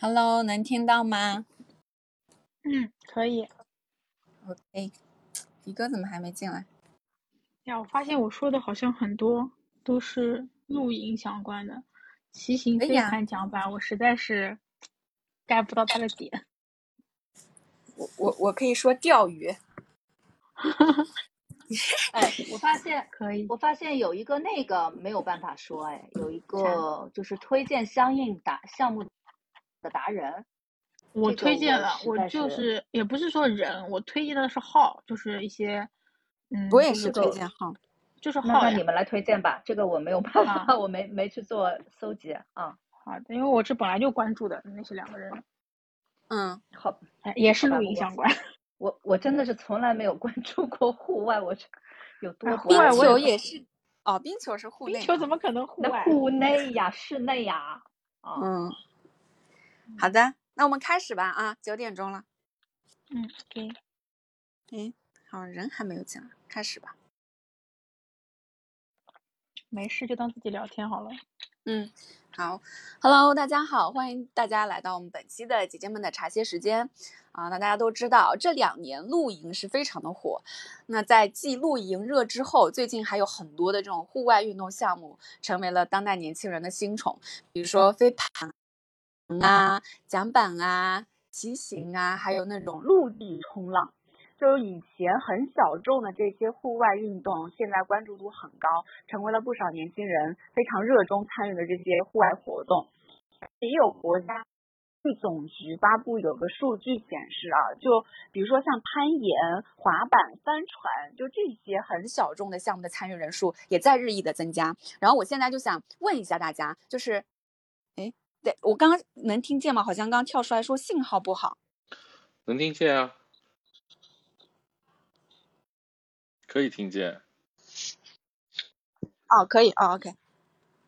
Hello，能听到吗？嗯，可以。OK，迪哥怎么还没进来？呀，我发现我说的好像很多都是露营相关的，骑行飞盘桨板，我实在是 get 不到他的点。我我我可以说钓鱼。哎，我发现 可以，我发现有一个那个没有办法说，哎，有一个就是推荐相应打项目的达人。我推荐了，我就是也不是说人，我推荐的是号，就是一些，嗯，我也是推荐号，就是号。那你们来推荐吧，这个我没有办法，我没没去做搜集啊。好的，因为我这本来就关注的那些两个人。嗯，好，也是露营相关。我我真的是从来没有关注过户外，我有多户外冰球也是哦，冰球是户内，冰球怎么可能户外？户内呀，室内呀。嗯，好的。那我们开始吧啊，九点钟了。嗯，对。哎，好，人还没有进来，开始吧。没事，就当自己聊天好了。嗯，好，Hello，大家好，欢迎大家来到我们本期的姐姐们的茶歇时间啊。那大家都知道，这两年露营是非常的火。那在继露营热之后，最近还有很多的这种户外运动项目成为了当代年轻人的新宠，比如说飞盘。啊，桨板啊，骑行啊，还有那种陆地冲浪，就是以前很小众的这些户外运动，现在关注度很高，成为了不少年轻人非常热衷参与的这些户外活动。也有国家总局发布有个数据显示啊，就比如说像攀岩、滑板、帆船，就这些很小众的项目的参与人数也在日益的增加。然后我现在就想问一下大家，就是。对我刚刚能听见吗？好像刚刚跳出来说信号不好。能听见啊，可以听见。哦，可以哦，OK。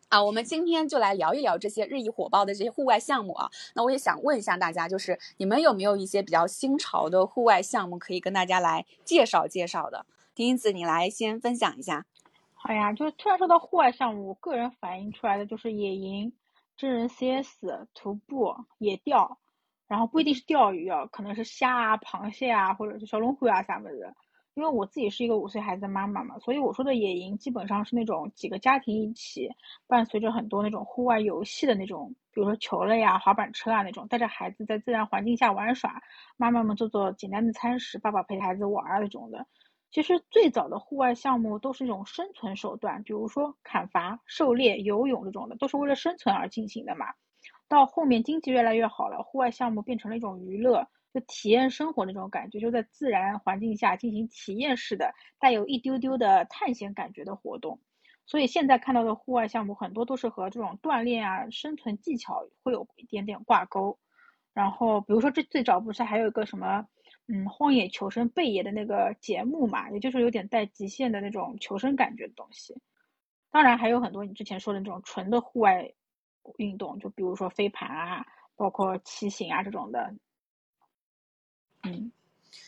啊，我们今天就来聊一聊这些日益火爆的这些户外项目啊。那我也想问一下大家，就是你们有没有一些比较新潮的户外项目可以跟大家来介绍介绍的？丁子，你来先分享一下。好呀，就是突然说到户外项目，我个人反映出来的就是野营。真人 CS、徒步、野钓，然后不一定是钓鱼啊，可能是虾啊、螃蟹啊，或者是小龙虾啊啥么子。因为我自己是一个五岁孩子的妈妈嘛，所以我说的野营基本上是那种几个家庭一起，伴随着很多那种户外游戏的那种，比如说球类啊、滑板车啊那种，带着孩子在自然环境下玩耍，妈妈们做做简单的餐食，爸爸陪孩子玩啊那种的。其实最早的户外项目都是一种生存手段，比如说砍伐、狩猎、游泳这种的，都是为了生存而进行的嘛。到后面经济越来越好了，户外项目变成了一种娱乐，就体验生活那种感觉，就在自然环境下进行体验式的、带有一丢丢的探险感觉的活动。所以现在看到的户外项目很多都是和这种锻炼啊、生存技巧会有一点点挂钩。然后比如说这最早不是还有一个什么？嗯，荒野求生贝爷的那个节目嘛，也就是有点带极限的那种求生感觉的东西。当然还有很多你之前说的那种纯的户外运动，就比如说飞盘啊，包括骑行啊这种的。嗯，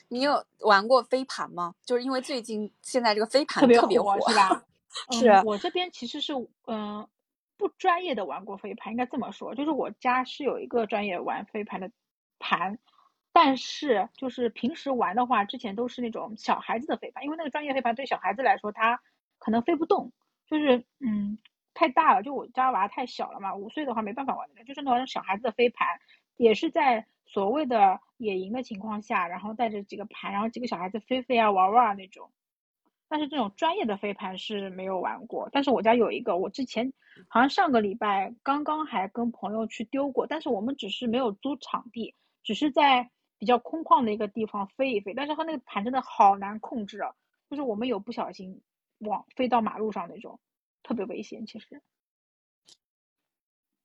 你有玩过飞盘吗？就是因为最近现在这个飞盘特别火，是吧？是我这边其实是嗯不专业的玩过飞盘，应该这么说，就是我家是有一个专业玩飞盘的盘。但是，就是平时玩的话，之前都是那种小孩子的飞盘，因为那个专业飞盘对小孩子来说，他可能飞不动，就是嗯太大了。就我家娃太小了嘛，五岁的话没办法玩，就是那种小孩子的飞盘，也是在所谓的野营的情况下，然后带着几个盘，然后几个小孩子飞飞啊玩玩啊那种。但是这种专业的飞盘是没有玩过，但是我家有一个，我之前好像上个礼拜刚刚还跟朋友去丢过，但是我们只是没有租场地，只是在。比较空旷的一个地方飞一飞，但是它那个盘真的好难控制啊！就是我们有不小心往飞到马路上那种，特别危险。其实，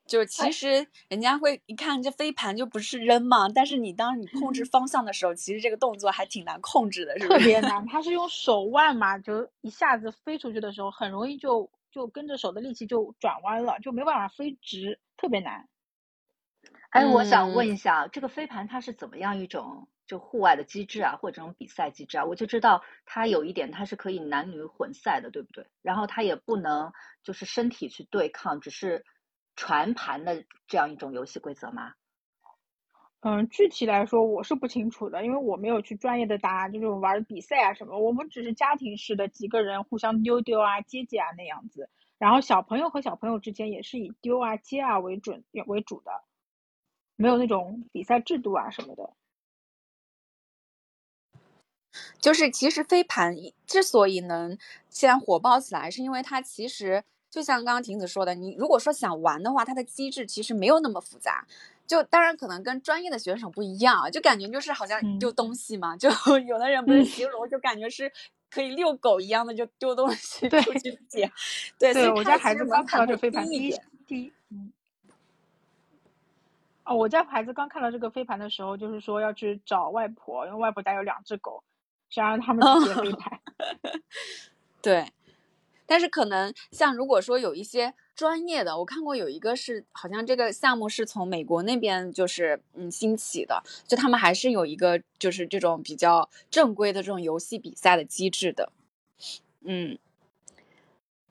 就是其实人家会一看这飞盘就不是扔嘛，但是你当你控制方向的时候，其实这个动作还挺难控制的，是特别难。它是用手腕嘛，就一下子飞出去的时候，很容易就就跟着手的力气就转弯了，就没办法飞直，特别难。哎，我想问一下，这个飞盘它是怎么样一种就户外的机制啊，或者这种比赛机制啊？我就知道它有一点，它是可以男女混赛的，对不对？然后它也不能就是身体去对抗，只是传盘的这样一种游戏规则吗？嗯，具体来说我是不清楚的，因为我没有去专业的打就是玩比赛啊什么，我们只是家庭式的几个人互相丢丢啊、接接啊那样子。然后小朋友和小朋友之间也是以丢啊、接啊为准为主的，没有那种比赛制度啊什么的。就是其实飞盘之所以能现在火爆起来，是因为它其实就像刚刚婷子说的，你如果说想玩的话，它的机制其实没有那么复杂。就当然可能跟专业的选手不一样，就感觉就是好像丢东西嘛，就 有的人不是形容，就感觉是可以遛狗一样的，就丢东西出去捡。对，对我家孩子刚看到这飞盘，第一第一，嗯，哦，我家孩子刚看到这个飞盘的时候，就是说要去找外婆，因为外婆家有两只狗，想让他们去接飞盘。对。但是可能像如果说有一些专业的，我看过有一个是好像这个项目是从美国那边就是嗯兴起的，就他们还是有一个就是这种比较正规的这种游戏比赛的机制的。嗯，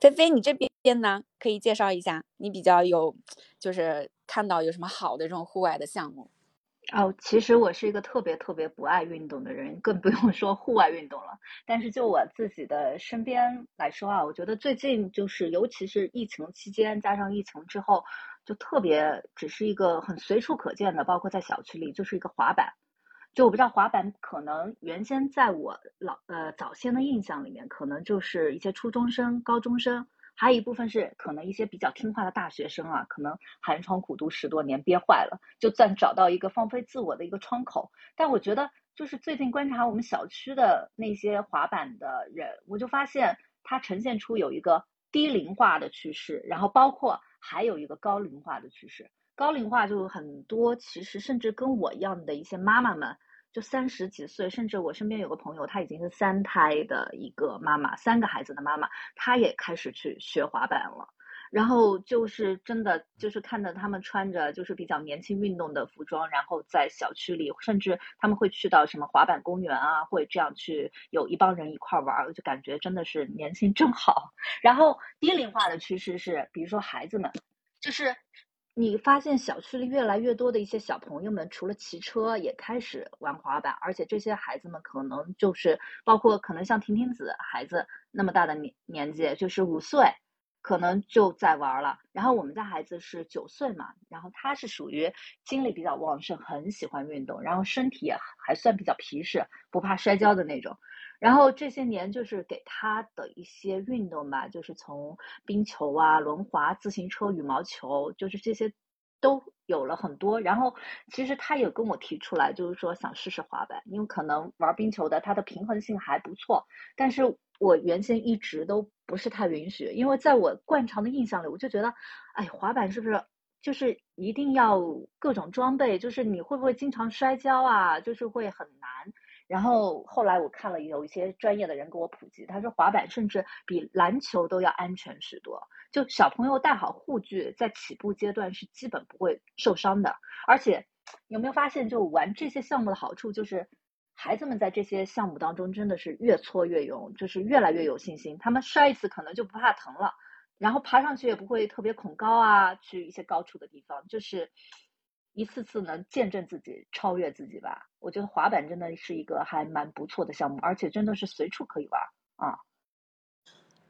菲菲，你这边呢可以介绍一下，你比较有就是看到有什么好的这种户外的项目？哦，其实我是一个特别特别不爱运动的人，更不用说户外运动了。但是就我自己的身边来说啊，我觉得最近就是，尤其是疫情期间，加上疫情之后，就特别只是一个很随处可见的，包括在小区里，就是一个滑板。就我不知道滑板，可能原先在我老呃早先的印象里面，可能就是一些初中生、高中生。还有一部分是可能一些比较听话的大学生啊，可能寒窗苦读十多年憋坏了，就算找到一个放飞自我的一个窗口。但我觉得，就是最近观察我们小区的那些滑板的人，我就发现它呈现出有一个低龄化的趋势，然后包括还有一个高龄化的趋势。高龄化就很多，其实甚至跟我一样的一些妈妈们。就三十几岁，甚至我身边有个朋友，她已经是三胎的一个妈妈，三个孩子的妈妈，她也开始去学滑板了。然后就是真的，就是看到他们穿着就是比较年轻运动的服装，然后在小区里，甚至他们会去到什么滑板公园啊，会这样去有一帮人一块玩，就感觉真的是年轻真好。然后低龄化的趋势是，比如说孩子们，就是。你发现小区里越来越多的一些小朋友们，除了骑车，也开始玩滑板，而且这些孩子们可能就是包括可能像婷婷子孩子那么大的年年纪，就是五岁，可能就在玩了。然后我们家孩子是九岁嘛，然后他是属于精力比较旺盛，很喜欢运动，然后身体也还算比较皮实，不怕摔跤的那种。然后这些年就是给他的一些运动吧，就是从冰球啊、轮滑、自行车、羽毛球，就是这些都有了很多。然后其实他也跟我提出来，就是说想试试滑板，因为可能玩冰球的他的平衡性还不错。但是我原先一直都不是太允许，因为在我惯常的印象里，我就觉得，哎，滑板是不是就是一定要各种装备？就是你会不会经常摔跤啊？就是会很难。然后后来我看了有一些专业的人给我普及，他说滑板甚至比篮球都要安全许多。就小朋友戴好护具，在起步阶段是基本不会受伤的。而且有没有发现，就玩这些项目的好处就是，孩子们在这些项目当中真的是越挫越勇，就是越来越有信心。他们摔一次可能就不怕疼了，然后爬上去也不会特别恐高啊，去一些高处的地方就是。一次次能见证自己超越自己吧，我觉得滑板真的是一个还蛮不错的项目，而且真的是随处可以玩啊。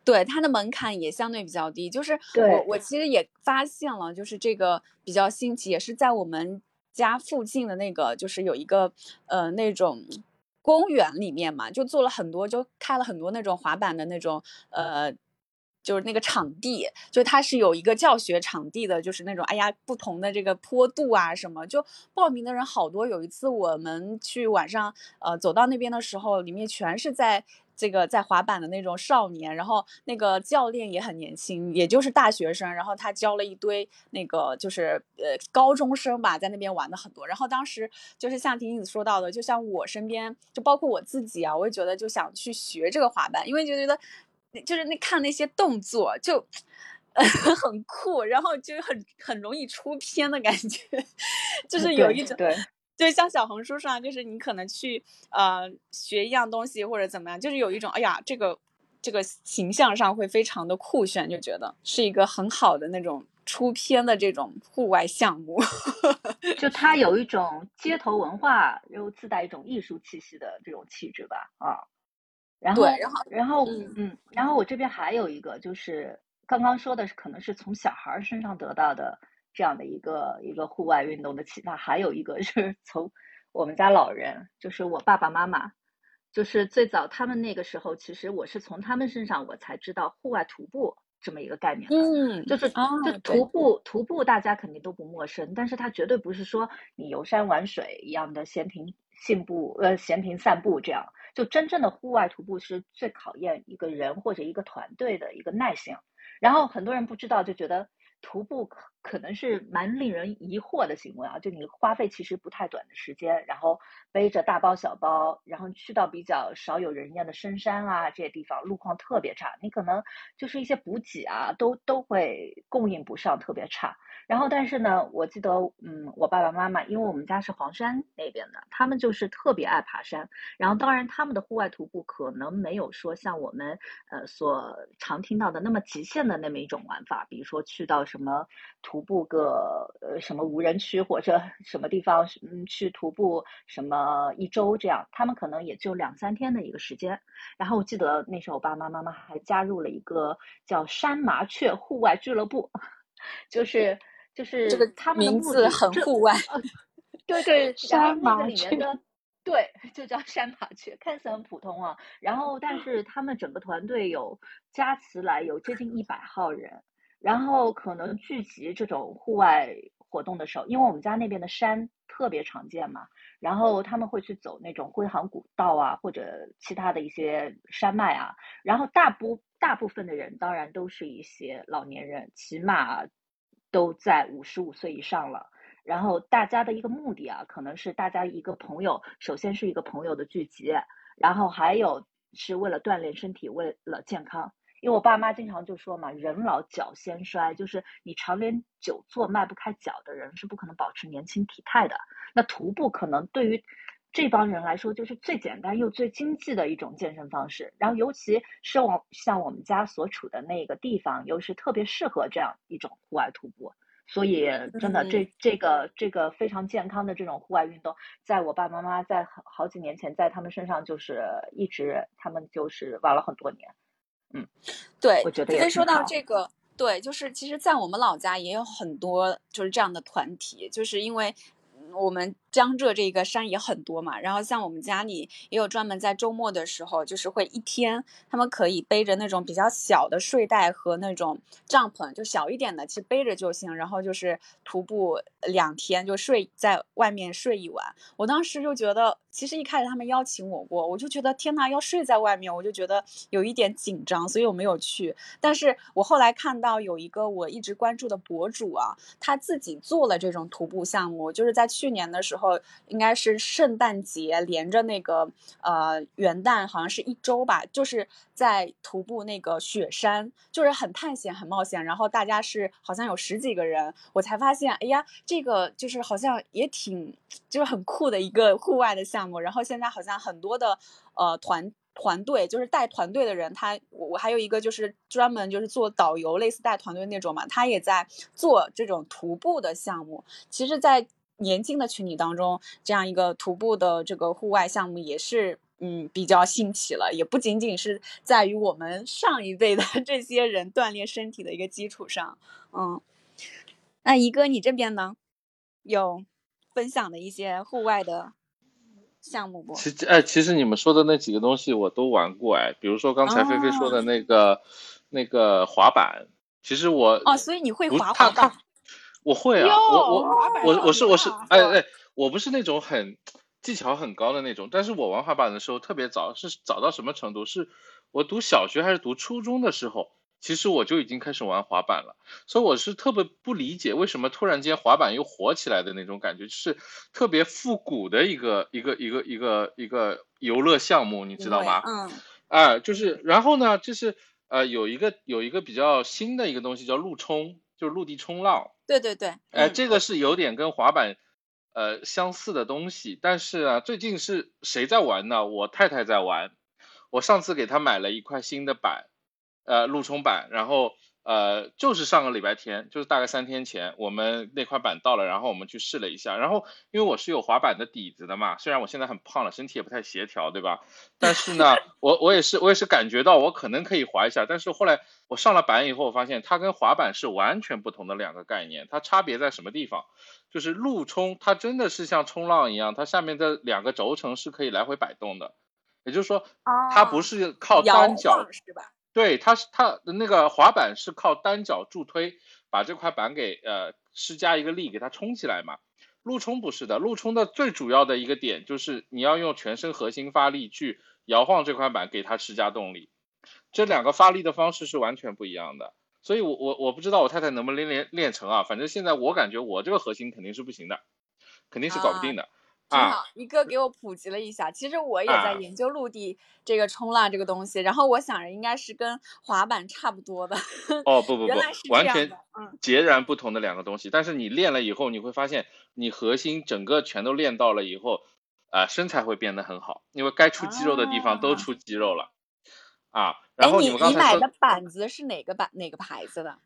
对，它的门槛也相对比较低，就是我我其实也发现了，就是这个比较新奇，也是在我们家附近的那个，就是有一个呃那种公园里面嘛，就做了很多，就开了很多那种滑板的那种呃。就是那个场地，就它是有一个教学场地的，就是那种哎呀，不同的这个坡度啊什么，就报名的人好多。有一次我们去晚上，呃，走到那边的时候，里面全是在这个在滑板的那种少年，然后那个教练也很年轻，也就是大学生，然后他教了一堆那个就是呃高中生吧，在那边玩的很多。然后当时就是像婷婷子说到的，就像我身边，就包括我自己啊，我也觉得就想去学这个滑板，因为就觉得。就是那看那些动作就，呃 很酷，然后就很很容易出片的感觉，就是有一种对，就像小红书上，就是你可能去呃学一样东西或者怎么样，就是有一种哎呀这个这个形象上会非常的酷炫，就觉得是一个很好的那种出片的这种户外项目，就它有一种街头文化，又自带一种艺术气息的这种气质吧，啊。然后，然后然后，嗯嗯，然后我这边还有一个，就是刚刚说的是，可能是从小孩儿身上得到的这样的一个一个户外运动的启发，还有一个是 从我们家老人，就是我爸爸妈妈，就是最早他们那个时候，其实我是从他们身上我才知道户外徒步这么一个概念的。嗯，就是哦就徒步，徒步大家肯定都不陌生，但是它绝对不是说你游山玩水一样的闲庭信步，呃，闲庭散步这样。就真正的户外徒步是最考验一个人或者一个团队的一个耐性。然后很多人不知道，就觉得徒步可能是蛮令人疑惑的行为啊，就你花费其实不太短的时间，然后背着大包小包，然后去到比较少有人烟的深山啊这些地方，路况特别差，你可能就是一些补给啊都都会供应不上，特别差。然后，但是呢，我记得，嗯，我爸爸妈妈，因为我们家是黄山那边的，他们就是特别爱爬山。然后，当然，他们的户外徒步可能没有说像我们呃所常听到的那么极限的那么一种玩法，比如说去到什么徒步个呃什么无人区或者 什么地方，嗯，去徒步什么一周这样，他们可能也就两三天的一个时间。然后我记得那时候我爸爸妈妈还加入了一个叫山麻雀户外俱乐部，就是就是这个他们的名字很户外，对对，山麻雀对，就叫山麻雀，看似很普通啊。然后，但是他们整个团队有加起来有接近一百号人，然后可能聚集这种户外活动的时候，因为我们家那边的山特别常见嘛，然后他们会去走那种归航古道啊，或者其他的一些山脉啊。然后大部大部分的人当然都是一些老年人，起码都在五十五岁以上了。然后大家的一个目的啊，可能是大家一个朋友，首先是一个朋友的聚集，然后还有是为了锻炼身体，为了健康。因为我爸妈经常就说嘛，人老脚先衰，就是你常年久坐迈不开脚的人是不可能保持年轻体态的。那徒步可能对于这帮人来说，就是最简单又最经济的一种健身方式。然后尤其是我像我们家所处的那个地方，又是特别适合这样一种户外徒步。所以，真的，嗯这这个这个非常健康的这种户外运动，在我爸爸妈妈在好好几年前，在他们身上就是一直，他们就是玩了很多年。对，我觉得今天说到这个，对，就是其实，在我们老家也有很多就是这样的团体，就是因为嗯我们江浙这个山也很多嘛，然后像我们家里也有专门在周末的时候，就是会一天，他们可以背着那种比较小的睡袋和那种帐篷，就小一点的，其实背着就行，然后就是徒步两天，就睡在外面睡一晚。我当时就觉得，其实一开始他们邀请我过，我就觉得天呐，要睡在外面，我就觉得有一点紧张，所以我没有去。但是我后来看到有一个我一直关注的博主啊，他自己做了这种徒步项目，就是在去年的时候，应该是圣诞节连着那个呃元旦，好像是一周吧，就是在徒步那个雪山，就是很探险、很冒险。然后大家是好像有十几个人，我才发现，哎呀，这个就是好像也挺就是很酷的一个户外的项目。然后现在好像很多的呃团。团队就是带团队的人，他我我还有一个就是专门就是做导游，类似带团队那种嘛，他也在做这种徒步的项目。其实，在年轻的群体当中，这样一个徒步的这个户外项目也是嗯比较兴起了，也不仅仅是在于我们上一辈的 这些人锻炼身体的一个基础上，嗯。那一哥，你这边呢，有分享的一些户外的项目不？其实哎，其实你们说的那几个东西我都玩过哎，比如说刚才菲菲说的那个、那个滑板，其实我哦，所以你会滑滑板？我会啊，哟我我我我是我是哎哎，我不是那种很技巧很高的那种，但是我玩滑板的时候特别早，是早到什么程度？是我读小学还是读初中的时候，其实我就已经开始玩滑板了，所以我是特别不理解为什么突然间滑板又火起来的那种感觉，就是特别复古的一个一个一个一个一个游乐项目，你知道吗？嗯，哎，就是，然后呢，就是呃，有一个有一个比较新的一个东西叫陆冲，就是陆地冲浪。对对对，哎，嗯这个是有点跟滑板呃相似的东西，但是啊，最近是谁在玩呢？我太太在玩。我上次给她买了一块新的板，呃，陆冲板，然后呃，就是上个礼拜天，就是大概三天前，我们那块板到了，然后我们去试了一下，然后因为我是有滑板的底子的嘛，虽然我现在很胖了，身体也不太协调，对吧？但是呢，我我也是我也是感觉到我可能可以滑一下，但是后来我上了板以后，我发现它跟滑板是完全不同的两个概念，它差别在什么地方？就是路冲，它真的是像冲浪一样，它下面的两个轴承是可以来回摆动的，也就是说，它不是靠单脚是吧？对，它是它的那个滑板是靠单脚助推，把这块板给呃施加一个力，给它冲起来嘛。陆冲不是的，陆冲的最主要的一个点就是你要用全身核心发力去摇晃这块板，给它施加动力。这两个发力的方式是完全不一样的。所以我我我不知道我太太能不能练练练成啊，反正现在我感觉我这个核心肯定是不行的，肯定是搞不定的。正好一哥给我普及了一下，其实我也在研究陆地这个冲浪这个东西，然后我想着应该是跟滑板差不多的。哦不不不，完全嗯截然不同的两个东西。但是你练了以后，你会发现你核心整个全都练到了以后，啊身材会变得很好，因为该出肌肉的地方都出肌肉了。啊，然后你们刚才说你买的板子是哪个板哪个牌子的？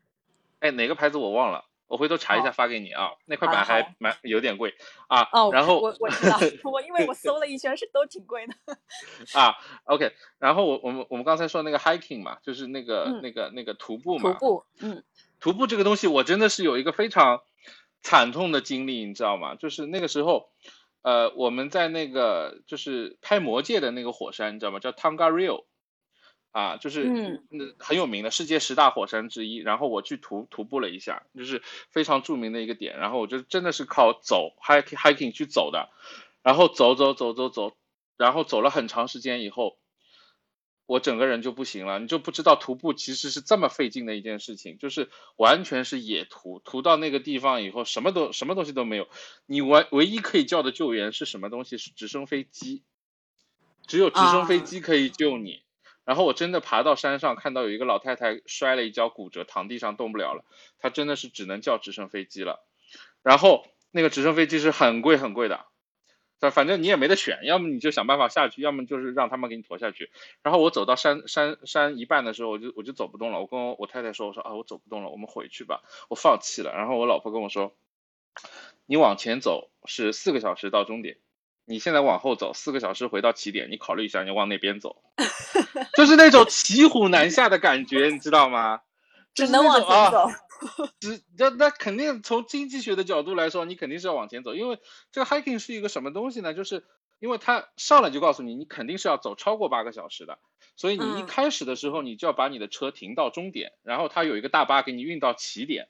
哎，哪个牌子我忘了。我回头查一下发给你啊，那块板还蛮有点贵啊。哦，然后我我知道，我因为我搜了一圈是都挺贵的。啊，OK，然后我我们我们刚才说那个 hiking 嘛，就是那个那个那个徒步嘛。徒步，嗯，徒步这个东西我真的是有一个非常惨痛的经历，你知道吗？就是那个时候，呃，我们在那个就是拍魔戒的那个火山，你知道吗？叫 Tongariro。啊，就是嗯，很有名的世界十大火山之一。然后我去徒徒步了一下，就是非常著名的一个点。然后我就真的是靠走 hiking hiking 去走的，然后走走走走走，然后走了很长时间以后，我整个人就不行了。你就不知道徒步其实是这么费劲的一件事情，就是完全是野徒，徒到那个地方以后，什么都什么东西都没有，你唯唯一可以叫的救援是什么东西？是直升飞机，只有直升飞机可以救你。然后我真的爬到山上，看到有一个老太太摔了一跤骨折，躺地上动不了了。她真的是只能叫直升飞机了。然后那个直升飞机是很贵很贵的，反反正你也没得选，要么你就想办法下去，要么就是让他们给你驮下去。然后我走到山山山一半的时候，我就我就走不动了。我跟我我太太说，我说啊我走不动了，我们回去吧，我放弃了。然后我老婆跟我说，你往前走是四个小时到终点。你现在往后走四个小时回到起点，你考虑一下，你往哪边走？就是那种骑虎难下的感觉，你知道吗？只能往前走。只那那肯定从经济学的角度来说，你肯定是要往前走，因为这个 hiking 是一个什么东西呢？就是因为它上来就告诉你，你肯定是要走超过八个小时的，所以你一开始的时候，你就要把你的车停到终点，然后它有一个大巴给你运到起点。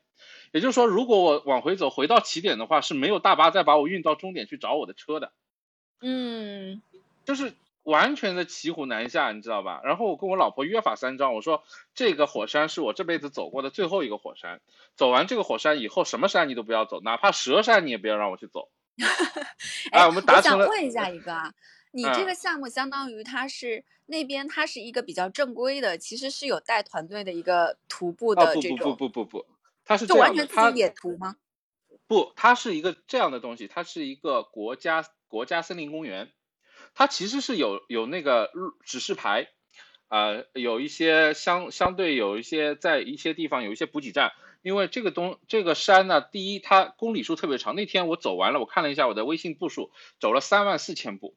也就是说，如果我往回走回到起点的话，是没有大巴再把我运到终点去找我的车的。嗯，就是完全的骑虎难下，你知道吧？然后我跟我老婆约法三章，我说这个火山是我这辈子走过的最后一个火山，走完这个火山以后，什么山你都不要走，哪怕蛇山你也不要让我去走。哎，我们达成了。我想问一下一个啊，你这个项目相当于它是那边它是一个比较正规的，其实是有带团队的一个徒步的这种。不不不不不不，它是就完全自己野徒吗？不，它是一个这样的东西，它是一个国家。国家森林公园，它其实是有有那个指示牌，啊，有一些相相对有一些在一些地方有一些补给站，因为这个东这个山呢，第一它公里数特别长，那天我走完了，我看了一下我的微信步数，走了三万四千步，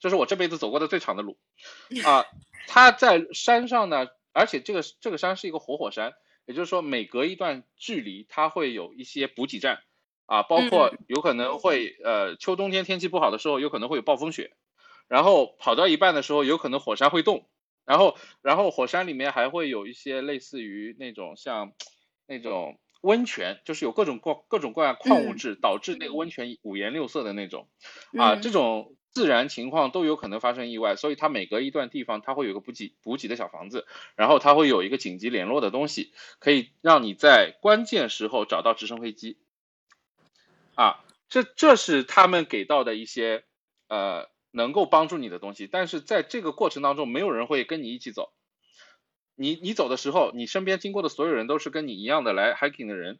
这是我这辈子走过的最长的路，啊，它在山上呢，而且这个这个山是一个活火山，也就是说每隔一段距离它会有一些补给站。啊，包括有可能会呃，秋冬天天气不好的时候，有可能会有暴风雪，然后跑到一半的时候，有可能火山会动，然后然后火山里面还会有一些类似于那种像那种温泉，就是有各种各各种各样矿物质导致那个温泉五颜六色的那种，啊，这种自然情况都有可能发生意外，所以它每隔一段地方它会有个补给补给的小房子，然后它会有一个紧急联络的东西，可以让你在关键时候找到直升飞机。啊，这这是他们给到的一些呃能够帮助你的东西，但是在这个过程当中，没有人会跟你一起走。你你走的时候，你身边经过的所有人都是跟你一样的来 hiking 的人，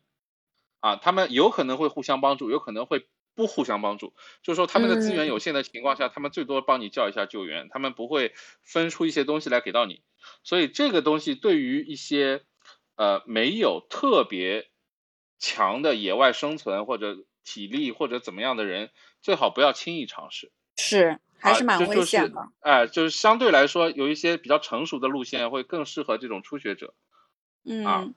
啊，他们有可能会互相帮助，有可能会不互相帮助。就是说他们的资源有限的情况下，他们最多帮你叫一下救援，他们不会分出一些东西来给到你。所以这个东西对于一些。呃没有特别强的野外生存或者体力或者怎么样的人，最好不要轻易尝试。是，还是蛮危啊就是险的。哎、就是相对来说，有一些比较成熟的路线会更适合这种初学者。嗯，啊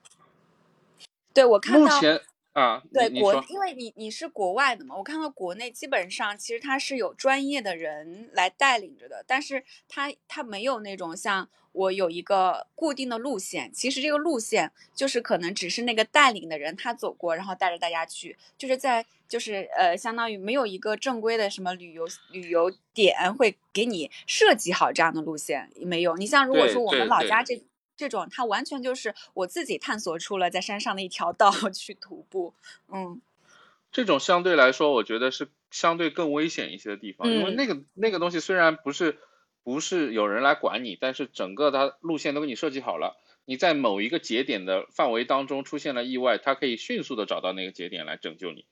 对我看到目前啊，对国因为你你是国外的嘛，我看到国内基本上其实它是有专业的人来带领着的，但是它它没有那种像我有一个固定的路线，其实这个路线就是可能只是那个带领的人他走过，然后带着大家去，就是在就是呃相当于没有一个正规的什么旅游旅游点会给你设计好这样的路线，没有。你像如果说我们老家这。这种它完全就是我自己探索出了在山上的一条道 去徒步，嗯。这种相对来说，我觉得是相对更危险一些的地方，因为嗯。那个那个东西虽然不是不是有人来管你，但是整个它路线都给你设计好了，你在某一个节点的范围当中出现了意外，它可以迅速的找到那个节点来拯救你，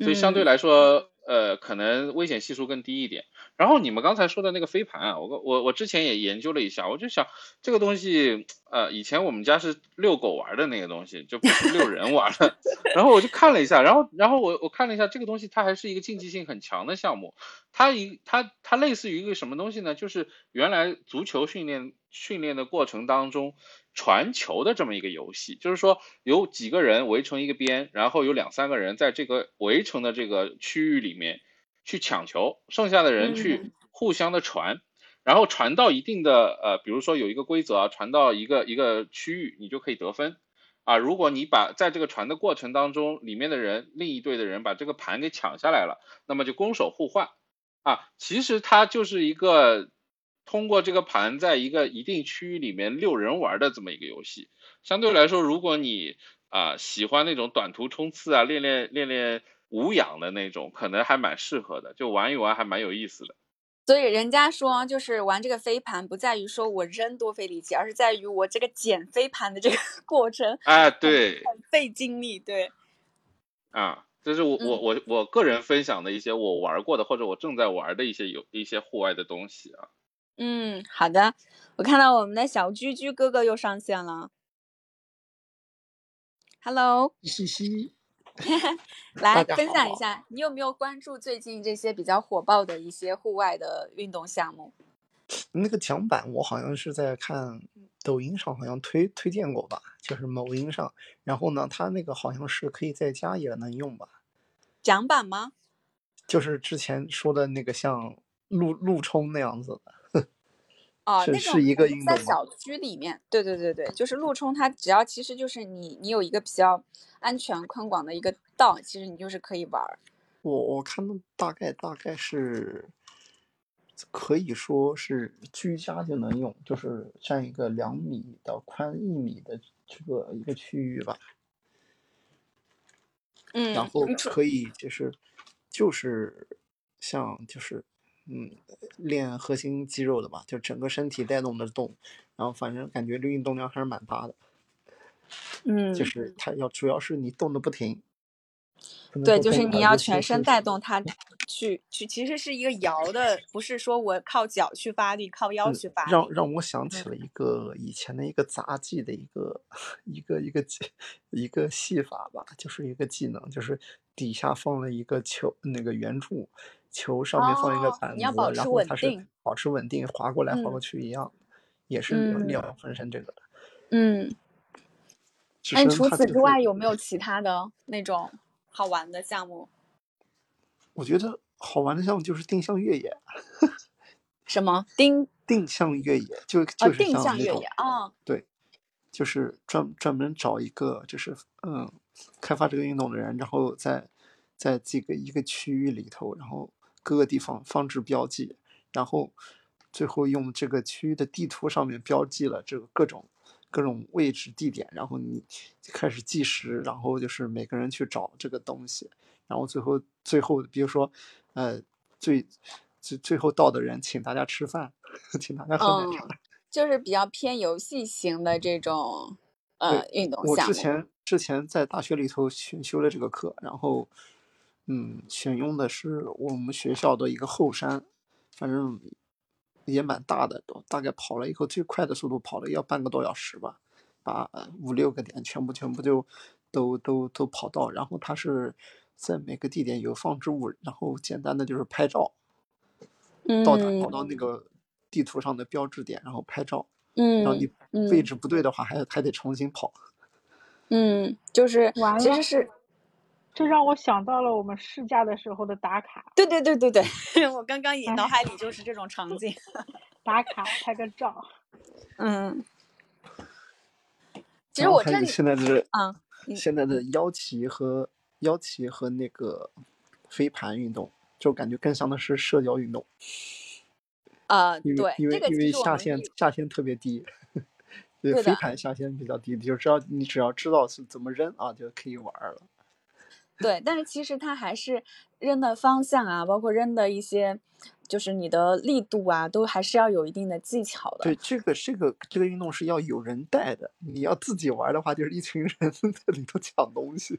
所以相对嗯。来说，呃，可能危险系数更低一点。然后你们刚才说的那个飞盘啊，我我我之前也研究了一下，我就想这个东西，呃，以前我们家是遛狗玩的那个东西，就不是遛人玩的。然后我就看了一下，然后然后我我看了一下这个东西，它还是一个竞技性很强的项目。它一它它类似于一个什么东西呢？就是原来足球训练训练的过程当中传球的这么一个游戏，就是说有几个人围成一个边，然后有两三个人在这个围成的这个区域里面去抢球，剩下的人去嗯互相的传。然后传到一定的呃，比如说有一个规则啊，传到一个一个区域，你就可以得分啊。如果你把在这个传的过程当中，里面的人另一队的人把这个盘给抢下来了，那么就攻守互换啊。其实它就是一个通过这个盘在一个一定区域里面六人玩的这么一个游戏。相对来说，如果你啊、喜欢那种短途冲刺啊，练练练练无氧的那种，可能还蛮适合的，就玩一玩还蛮有意思的。所以人家说，就是玩这个飞盘，不在于说我扔多费力气，而是在于我这个捡飞盘的这个 过程哎，对，很费精力。对，啊，这是我我我我个人分享的一些我玩过的或者我正在玩的一些有一些户外的东西啊。嗯，好的。我看到我们的小居居哥哥又上线了，Hello，嘻嘻，来分享一下，你有没有关注最近这些比较火爆的一些户外的运动项目？那个桨板我好像是在看抖音上好像推推荐过吧，就是某音上。然后呢，它那个好像是可以在家也能用吧，桨板吗？就是之前说的那个像陆陆冲那样子的。哦，是是一个在运动吗小区里面，对对对对，就是路冲，它只要其实就是你你有一个比较安全宽广的一个道，其实你就是可以玩。我我看到大概大概是，可以说是居家就能用，就是占一个两米到宽一米的这个一个区域吧。嗯，然后可以就是就是像就是嗯练核心肌肉的吧，就整个身体带动的动，然后反正感觉这运动量还是蛮大的，嗯，就是它要主要是你动的不停，对，就是你要全身带动它去去，其实是一个摇的，不是说我靠脚去发力，靠腰嗯去发让力。让让我想起嗯了一个以前的一个杂技的一个一个一个技一个戏法吧，就是一个技能，就是底下放了一个球，那个圆柱，球上面放一个哦板子，你要保持然后它是稳定保持稳定，滑过来滑过嗯去一样，也是练嗯练浑身这个的。嗯，只那你是它就是除此之外有没有其他的那种好玩的项目？我觉得好玩的项目就是定向越野，什么定定向越野就呃就是定向越野啊？对，就是专专门找一个就是嗯开发这个运动的人，然后在在这个一个区域里头，然后各个地方放置标记，然后最后用这个区域的地图上面标记了这个各种各种位置地点，然后你开始计时，然后就是每个人去找这个东西，然后最后最后比如说呃最最最后到的人请大家吃饭，请大家喝奶嗯茶。就是比较偏游戏型的这种呃运动我项目。之前之前在大学里头选修了这个课，然后，嗯，选用的是我们学校的一个后山，反正也蛮大的，都大概跑了以后最快的速度跑了要半个多小时吧，把五六个点全部全部就都都都跑到，然后它是在每个地点有放置物，然后简单的就是拍照，到达跑到那个地图上的标志点，然后拍照，然后嗯你位置不对的话，还还得重新跑。嗯，就是其实是这让我想到了我们试驾的时候的打卡，对对对对对，我刚刚也哎脑海里就是这种场景。打卡拍个照。嗯，其实我这里现在的啊，你现在的腰旗和腰旗和那个飞盘运动，就感觉更像的是社交运动，呃，因为对因为因为下限下限特别低，对飞盘下限比较低，就只要你只要知道是怎么扔啊，就可以玩了。对，但是其实它还是扔的方向啊，包括扔的一些，就是你的力度啊，都还是要有一定的技巧的。对，这个这个这个运动是要有人带的，你要自己玩的话，就是一群人在里头抢东西。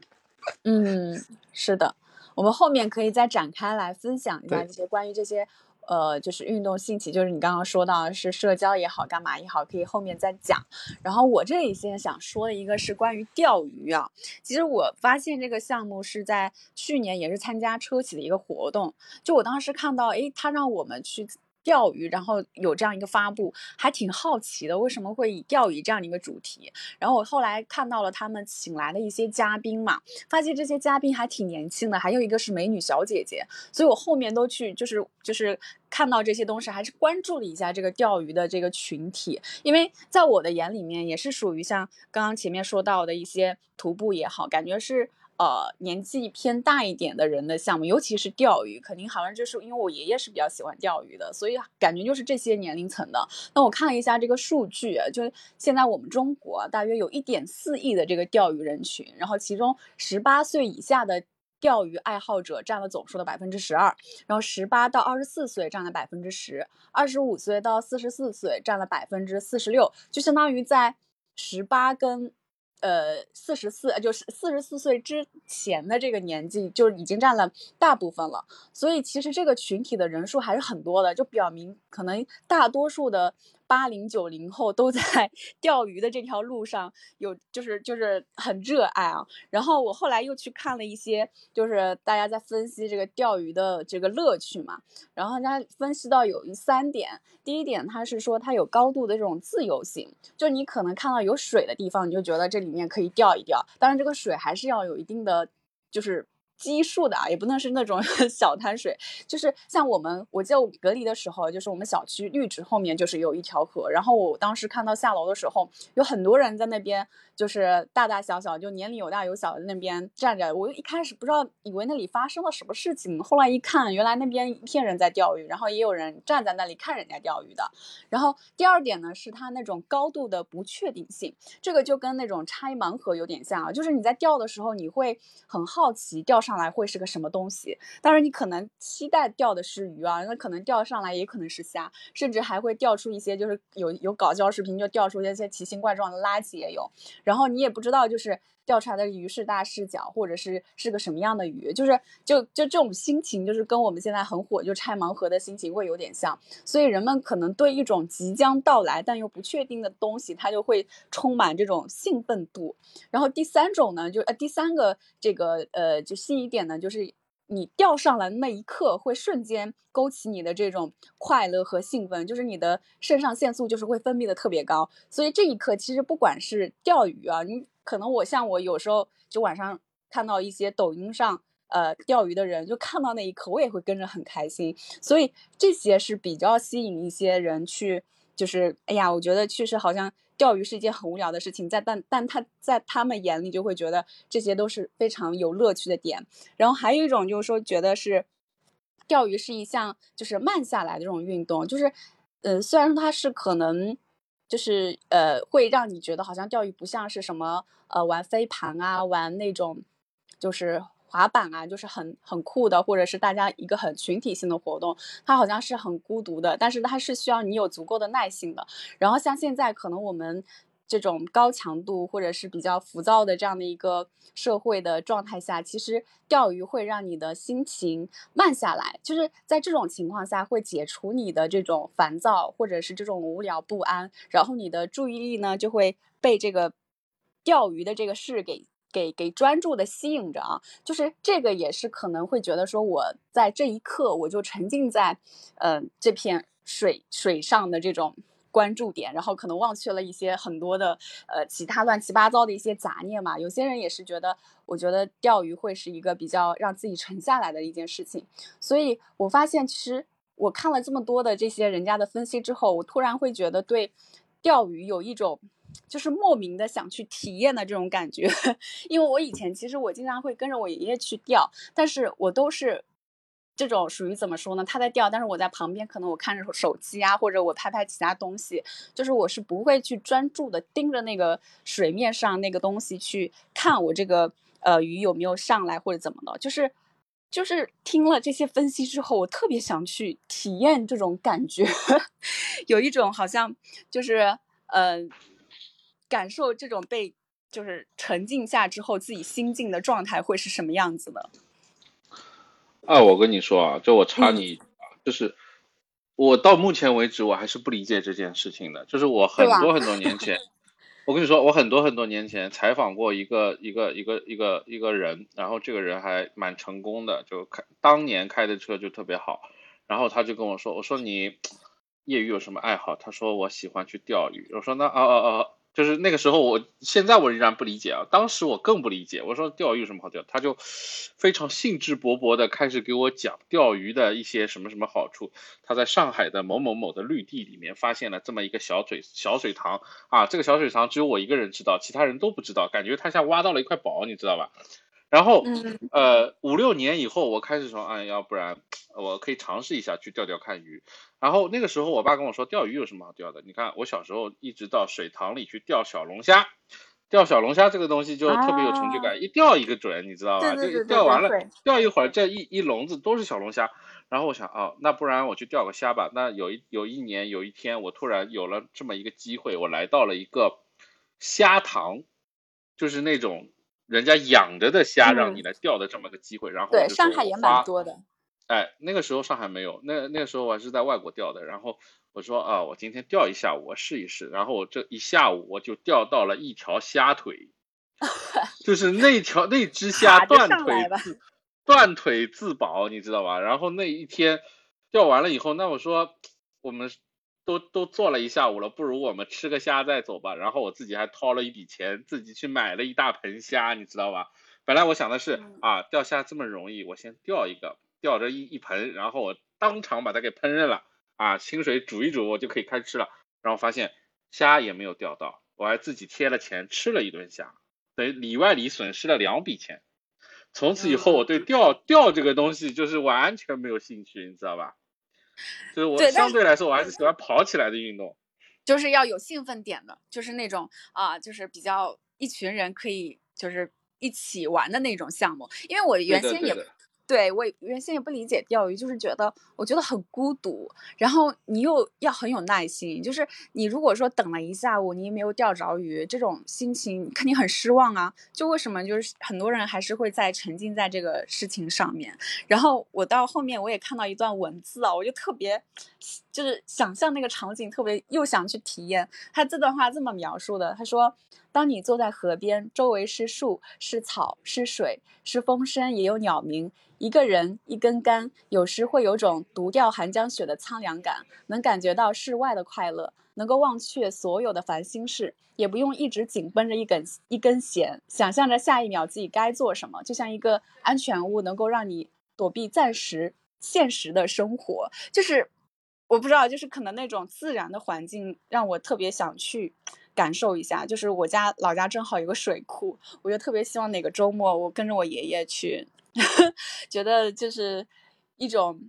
嗯，是的，我们后面可以再展开来分享一下这些关于这些呃，就是运动兴起，就是你刚刚说到是社交也好，干嘛也好，可以后面再讲。然后我这里现在想说的一个是关于钓鱼啊，其实我发现这个项目是在去年也是参加车企的一个活动，就我当时看到，诶，他让我们去。钓鱼，然后有这样一个发布，还挺好奇的，为什么会以钓鱼这样一个主题？然后我后来看到了他们请来的一些嘉宾嘛，发现这些嘉宾还挺年轻的，还有一个是美女小姐姐，所以我后面都去就是就是看到这些东西，还是关注了一下这个钓鱼的这个群体，因为在我的眼里面也是属于像刚刚前面说到的一些徒步也好，感觉是。呃，年纪偏大一点的人的项目，尤其是钓鱼，肯定好像就是因为我爷爷是比较喜欢钓鱼的，所以感觉就是这些年龄层的。那我看了一下这个数据，就现在我们中国大约有一点四亿的这个钓鱼人群，然后其中十八岁以下的钓鱼爱好者占了总数的百分之十二，然后十八到二十四岁占了百分之十，二十五岁到四十四岁占了百分之四十六，就相当于在十八跟呃，四十四就是四十四岁之前的这个年纪，就已经占了大部分了。所以其实这个群体的人数还是很多的，就表明可能大多数的八零九零后都在 钓鱼的这条路上有，就是就是很热爱啊。然后我后来又去看了一些，就是大家在分析这个钓鱼的这个乐趣嘛。然后他分析到有三点，第一点他是说它有高度的这种自由性，就你可能看到有水的地方，你就觉得这里面可以钓一钓。当然，这个水还是要有一定的就是基数的啊，也不能是那种 小滩水。就是像我们，我记得我隔离的时候，就是我们小区绿植后面就是有一条河，然后我当时看到下楼的时候，有很多人在那边，就是大大小小，就年龄有大有小的那边站着。我一开始不知道，以为那里发生了什么事情，后来一看，原来那边一片人在钓鱼，然后也有人站在那里看人家钓鱼的。然后第二点呢，是它那种高度的不确定性，这个就跟那种拆盲盒有点像啊，就是你在钓的时候，你会很好奇钓上来会是个什么东西，当然你可能期待钓的是鱼啊，那可能钓上来也可能是虾，甚至还会钓出一些就是有有搞笑视频就钓出一些奇形怪状的垃圾也有，然后你也不知道就是。调查的鱼是大是小，或者是是个什么样的鱼，就是就就这种心情，就是跟我们现在很火就拆盲盒的心情会有点像。所以人们可能对一种即将到来但又不确定的东西，它就会充满这种兴奋度。然后第三种呢，就呃第三个这个呃就新一点呢，就是你钓上来那一刻会瞬间勾起你的这种快乐和兴奋，就是你的肾上腺素就是会分泌的特别高。所以这一刻其实不管是钓鱼啊，你可能我像我有时候就晚上看到一些抖音上。呃，钓鱼的人就看到那一刻，我也会跟着很开心，所以这些是比较吸引一些人去，就是哎呀，我觉得确实好像钓鱼是一件很无聊的事情，在但但他在他们眼里就会觉得这些都是非常有乐趣的点。然后还有一种就是说，觉得是钓鱼是一项就是慢下来的这种运动，就是呃，虽然它是可能就是呃会让你觉得好像钓鱼不像是什么呃玩飞盘啊，玩那种就是。滑板啊，就是很很酷的，或者是大家一个很群体性的活动，它好像是很孤独的，但是它是需要你有足够的耐心的。然后像现在可能我们这种高强度或者是比较浮躁的这样的一个社会的状态下，其实钓鱼会让你的心情慢下来，就是在这种情况下会解除你的这种烦躁或者是这种无聊不安，然后你的注意力呢就会被这个钓鱼的这个事给给给专注的吸引着啊，就是这个也是可能会觉得说我在这一刻我就沉浸在呃这片水水上的这种。关注点，然后可能忘却了一些很多的呃其他乱七八糟的一些杂念嘛。有些人也是觉得，我觉得钓鱼会是一个比较让自己沉下来的一件事情。所以我发现，其实我看了这么多的这些人家的分析之后，我突然会觉得对钓鱼有一种就是莫名的想去体验的这种感觉。因为我以前其实我经常会跟着我爷爷去钓，但是我都是。这种属于怎么说呢？他在钓，但是我在旁边，可能我看着手机啊，或者我拍拍其他东西，就是我是不会去专注的盯着那个水面上那个东西去看我这个呃鱼有没有上来或者怎么的。就是就是听了这些分析之后，我特别想去体验这种感觉，有一种好像就是呃感受这种被就是沉浸下之后自己心境的状态会是什么样子的。啊，我跟你说啊，就我插你，就是我到目前为止我还是不理解这件事情的。就是我很多很多年前，我跟你说，我很多很多年前采访过一个一个一个一个一个人，然后这个人还蛮成功的，就开当年开的车就特别好。然后他就跟我说，我说你业余有什么爱好？他说我喜欢去钓鱼。我说那啊啊啊。就是那个时候，我现在我仍然不理解啊，当时我更不理解。我说钓鱼有什么好钓？他就非常兴致勃勃的开始给我讲钓鱼的一些什么什么好处。他在上海的某某某的绿地里面发现了这么一个小水小水塘啊，这个小水塘只有我一个人知道，其他人都不知道，感觉他像挖到了一块宝，你知道吧？然后，呃，五六年以后，我开始说，哎，要不然我可以尝试一下去钓钓看鱼。然后那个时候，我爸跟我说，钓鱼有什么好钓的？你看，我小时候一直到水塘里去钓小龙虾，钓小龙虾这个东西就特别有成就感，一钓一个准，你知道吧？就钓完了，钓一会儿，这一一笼子都是小龙虾。然后我想，哦，那不然我去钓个虾吧。那有一有一年有一天，我突然有了这么一个机会，我来到了一个虾塘，就是那种。人家养着的虾让你来钓的这么个机会，然后对上海也蛮多的。哎，那个时候上海没有，那那个时候我还是在外国钓的。然后我说啊，我今天钓一下午，我试一试。然后我这一下午我就钓到了一条虾腿，就是那条那只虾断腿自断腿自保，你知道吧？然后那一天钓完了以后，那我说我们。都都做了一下午了，不如我们吃个虾再走吧。然后我自己还掏了一笔钱，自己去买了一大盆虾，你知道吧？本来我想的是啊，钓虾这么容易，我先钓一个，钓着一一盆，然后我当场把它给烹饪了啊，清水煮一煮，我就可以开吃了。然后发现虾也没有钓到，我还自己贴了钱吃了一顿虾，等于里外里损失了两笔钱。从此以后，我对钓钓这个东西就是完全没有兴趣，你知道吧？就是我相对来说，我还是喜欢跑起来的运动，就是要有兴奋点的，就是那种啊，就是比较一群人可以就是一起玩的那种项目。因为我原先也。对我原先也不理解钓鱼，就是觉得我觉得很孤独，然后你又要很有耐心，就是你如果说等了一下午你也没有钓着鱼，这种心情肯定很失望啊。就为什么就是很多人还是会在沉浸在这个事情上面。然后我到后面我也看到一段文字啊，我就特别就是想象那个场景，特别又想去体验。他这段话这么描述的，他说。当你坐在河边，周围是树、是草、是水、是风声，也有鸟鸣。一个人，一根杆，有时会有种独钓寒江雪的苍凉感，能感觉到世外的快乐，能够忘却所有的烦心事，也不用一直紧绷着一根一根弦，想象着下一秒自己该做什么，就像一个安全屋，能够让你躲避暂时现实的生活。就是我不知道，就是可能那种自然的环境让我特别想去。感受一下，就是我家老家正好有个水库，我就特别希望哪个周末我跟着我爷爷去，觉得就是一种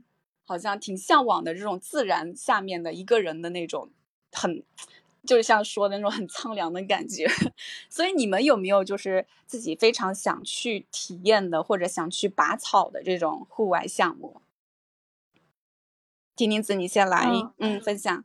好像挺向往的这种自然下面的一个人的那种很，就是像说的那种很苍凉的感觉。所以你们有没有就是自己非常想去体验的，或者想去拔草的这种户外项目？婷婷子，你先来，嗯，分享。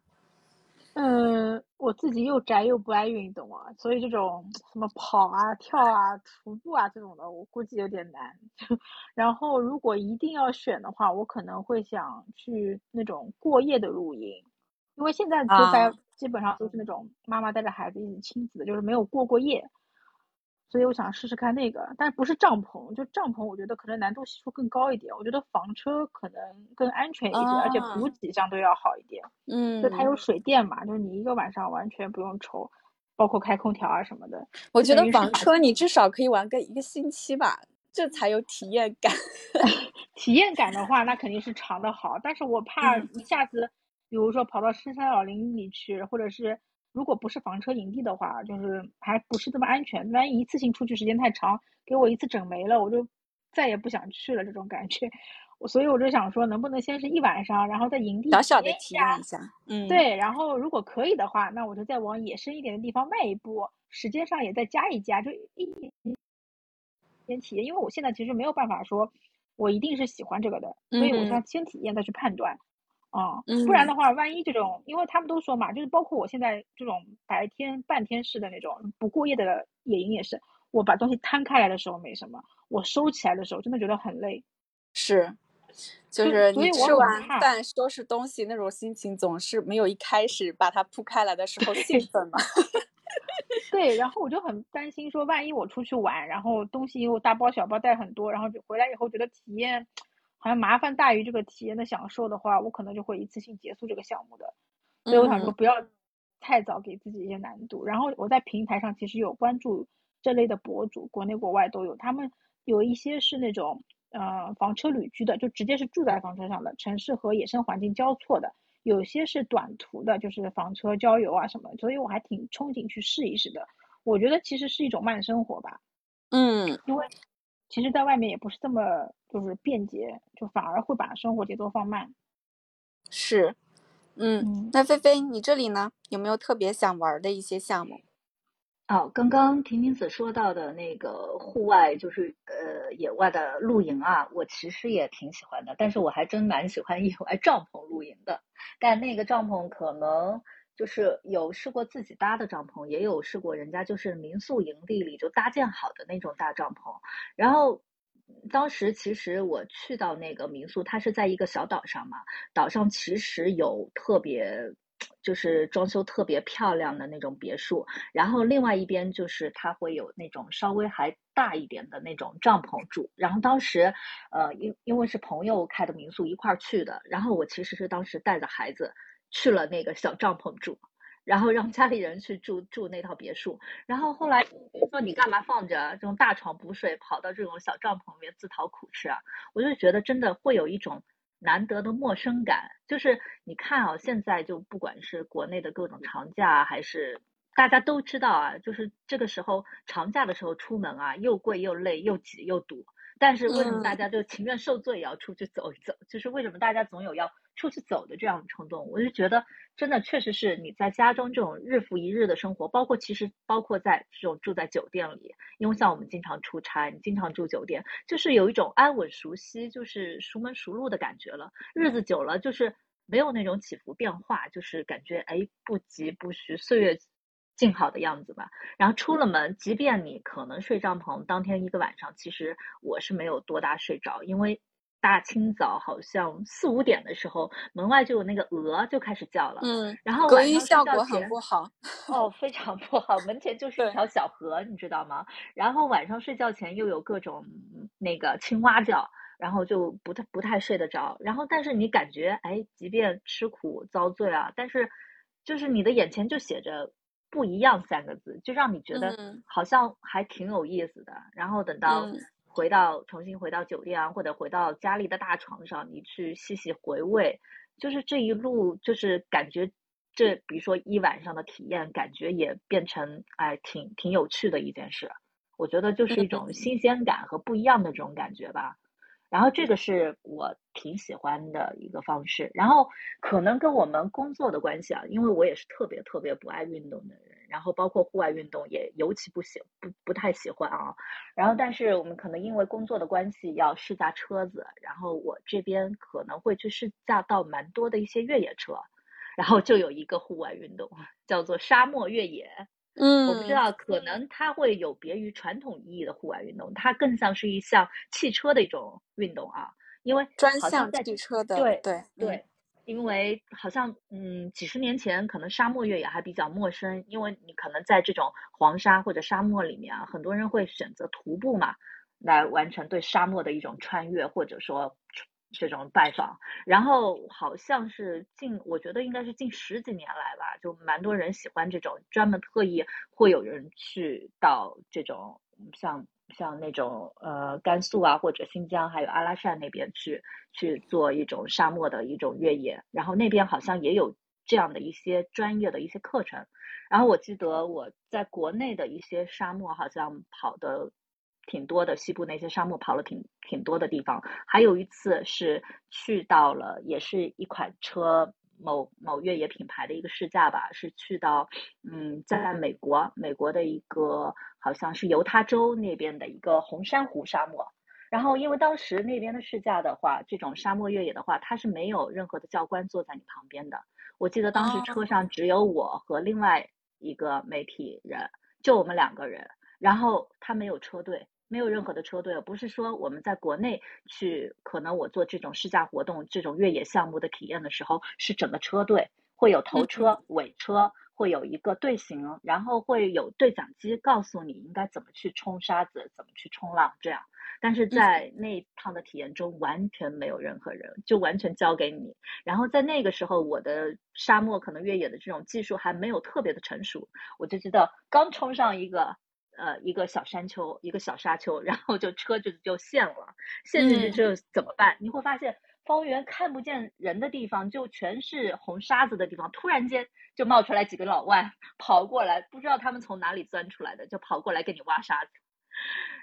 嗯，我自己又宅又不爱运动啊，所以这种什么跑啊、跳啊、徒步啊这种的，我估计有点难。然后，如果一定要选的话，我可能会想去那种过夜的露营，因为现在就在基本上都是那种妈妈带着孩子一起亲子的，就是没有过过夜。所以我想试试看那个，但不是帐篷，就帐篷，我觉得可能难度系数更高一点。我觉得房车可能更安全一些，而且补给相对要好一点。嗯，就它有水电嘛，就是你一个晚上完全不用愁，包括开空调啊什么的。我觉得房车你至少可以玩个一个星期吧，这才有体验感。体验感的话，那肯定是长的好，但是我怕一下子，比如说跑到深山老林里去，或者是。如果不是房车营地的话，就是还不是这么安全。万一一次性出去时间太长，给我一次整没了，我就再也不想去了。这种感觉，我所以我就想说，能不能先是一晚上，然后在营地小小的体验一下。嗯，对。然后如果可以的话，那我就再往野生一点的地方迈一步，时间上也再加一加，就一先体验。因为我现在其实没有办法说，我一定是喜欢这个的，所以我要先体验再去判断。哦，不然的话，万一这种，因为他们都说嘛，就是包括我现在这种白天半天式的那种不过夜的野营也是，我把东西摊开来的时候没什么，我收起来的时候真的觉得很累。是，就是你吃完饭收拾东西那种心情，总是没有一开始把它铺开来的时候兴奋嘛。对，然后我就很担心说，万一我出去玩，然后东西又大包小包带很多，然后就回来以后觉得体验。好像麻烦大于这个体验的享受的话，我可能就会一次性结束这个项目的。所以我想说，不要太早给自己一些难度。然后我在平台上其实有关注这类的博主，国内国外都有。他们有一些是那种呃房车旅居的，就直接是住在房车上的，城市和野生环境交错的；有些是短途的，就是房车郊游啊什么。所以我还挺憧憬去试一试的。我觉得其实是一种慢生活吧。嗯，因为。其实，在外面也不是这么就是便捷，就反而会把生活节奏放慢。是，嗯，那菲菲，你这里呢，有没有特别想玩的一些项目？哦，刚刚婷婷子说到的那个户外，就是呃野外的露营啊，我其实也挺喜欢的，但是我还真蛮喜欢野外帐篷露营的，但那个帐篷可能。就是有试过自己搭的帐篷，也有试过人家就是民宿营地里就搭建好的那种大帐篷。然后当时其实我去到那个民宿，它是在一个小岛上嘛，岛上其实有特别就是装修特别漂亮的那种别墅，然后另外一边就是它会有那种稍微还大一点的那种帐篷住。然后当时呃因因为是朋友开的民宿一块儿去的，然后我其实是当时带着孩子。去了那个小帐篷住，然后让家里人去住住那套别墅，然后后来说你干嘛放着这种大床不睡，跑到这种小帐篷里面自讨苦吃啊？我就觉得真的会有一种难得的陌生感。就是你看啊，现在就不管是国内的各种长假，还是大家都知道啊，就是这个时候长假的时候出门啊，又贵又累又挤又堵。但是为什么大家就情愿受罪也要出去走一走？就是为什么大家总有要出去走的这样的冲动？我就觉得真的确实是你在家中这种日复一日的生活，包括其实包括在这种住在酒店里，因为像我们经常出差，你经常住酒店，就是有一种安稳熟悉，就是熟门熟路的感觉了。日子久了，就是没有那种起伏变化，就是感觉哎不急不徐，岁月。静好的样子吧。然后出了门，即便你可能睡帐篷，当天一个晚上，其实我是没有多大睡着，因为大清早好像四五点的时候，门外就有那个鹅就开始叫了。嗯，然后隔音效果很不好。哦，非常不好。门前就是一条小河，你知道吗？然后晚上睡觉前又有各种那个青蛙叫，然后就不太不太睡得着。然后但是你感觉，哎，即便吃苦遭罪啊，但是就是你的眼前就写着。不一样三个字，就让你觉得好像还挺有意思的。然后等到回到重新回到酒店啊，或者回到家里的大床上，你去细细回味，就是这一路，就是感觉这，比如说一晚上的体验，感觉也变成哎，挺挺有趣的一件事。我觉得就是一种新鲜感和不一样的这种感觉吧。然后这个是我挺喜欢的一个方式，然后可能跟我们工作的关系啊，因为我也是特别特别不爱运动的人，然后包括户外运动也尤其不喜不不太喜欢啊。然后但是我们可能因为工作的关系要试驾车子，然后我这边可能会去试驾到蛮多的一些越野车，然后就有一个户外运动叫做沙漠越野。嗯，我不知道，可能它会有别于传统意义的户外运动，它更像是一项汽车的一种运动啊，因为专项在汽车的，对对对，因为好像嗯几十年前可能沙漠越野还比较陌生，因为你可能在这种黄沙或者沙漠里面啊，很多人会选择徒步嘛，来完成对沙漠的一种穿越，或者说这种拜访。然后好像是近，我觉得应该是近十几年来吧，就蛮多人喜欢这种，专门特意会有人去到这种像像那种呃甘肃啊或者新疆还有阿拉善那边去去做一种沙漠的一种越野，然后那边好像也有这样的一些专业的一些课程。然后我记得我在国内的一些沙漠好像跑的挺多的，西部那些沙漠跑了挺挺多的地方。还有一次是去到了，也是一款车某某越野品牌的一个试驾吧，是去到嗯，在美国美国的一个好像是犹他州那边的一个红珊瑚沙漠。然后因为当时那边的试驾的话，这种沙漠越野的话，它是没有任何的教官坐在你旁边的。我记得当时车上只有我和另外一个媒体人，就我们两个人。然后他没有车队，没有任何的车队，不是说我们在国内去，可能我做这种试驾活动、这种越野项目的体验的时候，是整个车队会有头车、尾车，会有一个队形，然后会有对讲机告诉你应该怎么去冲沙子、怎么去冲浪这样。但是在那一趟的体验中，完全没有任何人，就完全交给你。然后在那个时候，我的沙漠可能越野的这种技术还没有特别的成熟，我就知道刚冲上一个呃一个小山丘，一个小沙丘，然后就车就就陷了，陷进去之后怎么办？你会发现方圆看不见人的地方，就全是红沙子的地方，突然间就冒出来几个老外跑过来，不知道他们从哪里钻出来的，就跑过来给你挖沙子，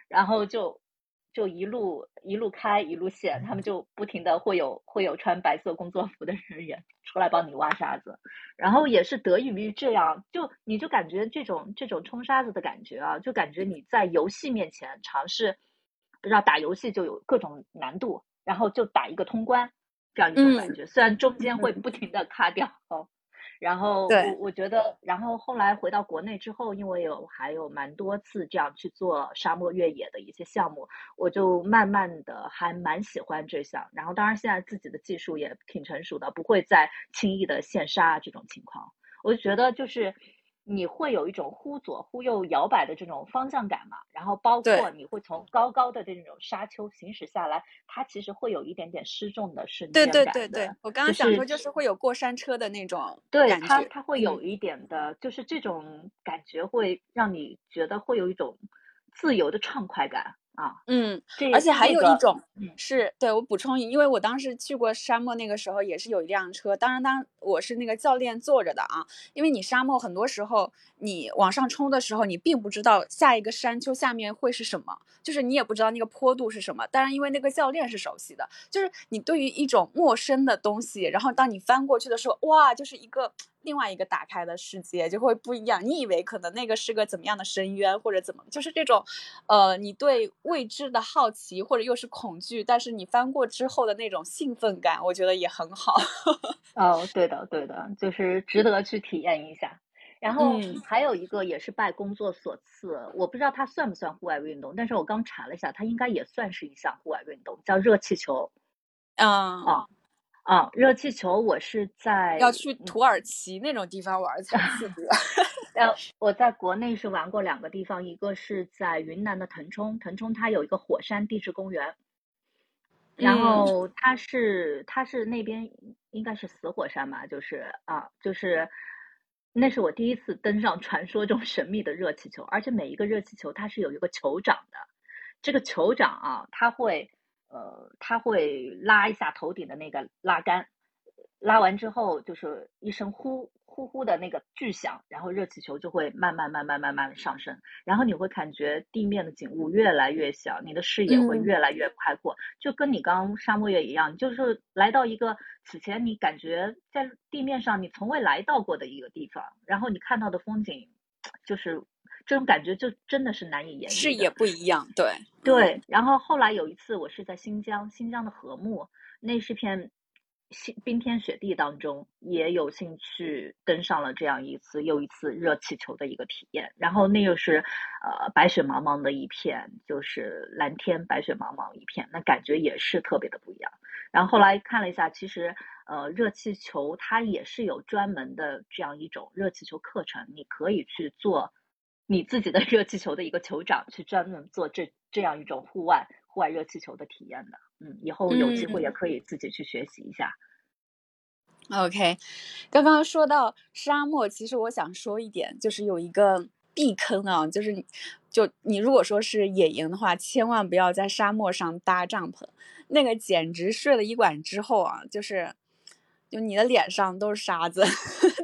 然后就。就一路一路开一路陷，他们就不停的会有会有穿白色工作服的人员出来帮你挖沙子，然后也是得益于这样，就你就感觉这种这种冲沙子的感觉啊，就感觉你在游戏面前尝试，不知道打游戏就有各种难度，然后就打一个通关这样一种感觉，虽然中间会不停的卡掉哦。然后我我觉得，然后后来回到国内之后，因为有还有蛮多次这样去做沙漠越野的一些项目，我就慢慢的还蛮喜欢这项。然后当然现在自己的技术也挺成熟的，不会再轻易的陷沙这种情况。我就觉得就是。你会有一种忽左忽右摇摆的这种方向感嘛？然后包括你会从高高的这种沙丘行驶下来，它其实会有一点点失重的瞬间感对对对对，我刚刚想说就是会有过山车的那种对它它会有一点的，就是这种感觉会让你觉得会有一种自由的畅快感。啊，嗯，而且还有一种是对我补充，因为我当时去过沙漠，那个时候也是有一辆车，当然当我是那个教练坐着的啊，因为你沙漠很多时候你往上冲的时候，你并不知道下一个山丘下面会是什么，就是你也不知道那个坡度是什么，当然因为那个教练是熟悉的，就是你对于一种陌生的东西，然后当你翻过去的时候，哇，就是一个。另外一个打开的世界就会不一样。你以为可能那个是个怎么样的深渊，或者怎么，就是这种，呃，你对未知的好奇，或者又是恐惧，但是你翻过之后的那种兴奋感，我觉得也很好。哦，对的，对的，就是值得去体验一下。然后还有一个也是拜工作所赐，我不知道它算不算户外运动，但是我刚查了一下，它应该也算是一项户外运动，叫热气球。嗯啊。啊，热气球我是在要去土耳其那种地方玩才 刺激。呃，我在国内是玩过两个地方，一个是在云南的腾冲，腾冲它有一个火山地质公园，然后它是它是那边应该是死火山嘛，就是啊，就是那是我第一次登上传说中神秘的热气球，而且每一个热气球它是有一个酋长的，这个酋长啊，他会。呃，他会拉一下头顶的那个拉杆，拉完之后就是一声呼呼呼的那个巨响，然后热气球就会慢慢慢慢慢慢的上升，然后你会感觉地面的景物越来越小，你的视野会越来越开阔，就跟你刚沙漠月一样，就是来到一个此前你感觉在地面上你从未来到过的一个地方，然后你看到的风景就是。这种感觉就真的是难以言喻，视野不一样，对对。然后后来有一次，我是在新疆，新疆的和木，那是片新冰天雪地当中，也有幸去登上了这样一次又一次热气球的一个体验。然后那又是呃白雪茫茫的一片，就是蓝天白雪茫茫一片，那感觉也是特别的不一样。然后后来看了一下，其实呃热气球它也是有专门的这样一种热气球课程，你可以去做你自己的热气球的一个酋长，去专门做这这样一种户外户外热气球的体验的。嗯，以后有机会也可以自己去学习一下。OK，刚刚说到沙漠，其实我想说一点，就是有一个避坑啊，就是就你如果说是野营的话，千万不要在沙漠上搭帐篷，那个简直睡了一晚之后啊，就是。就你的脸上都是沙子，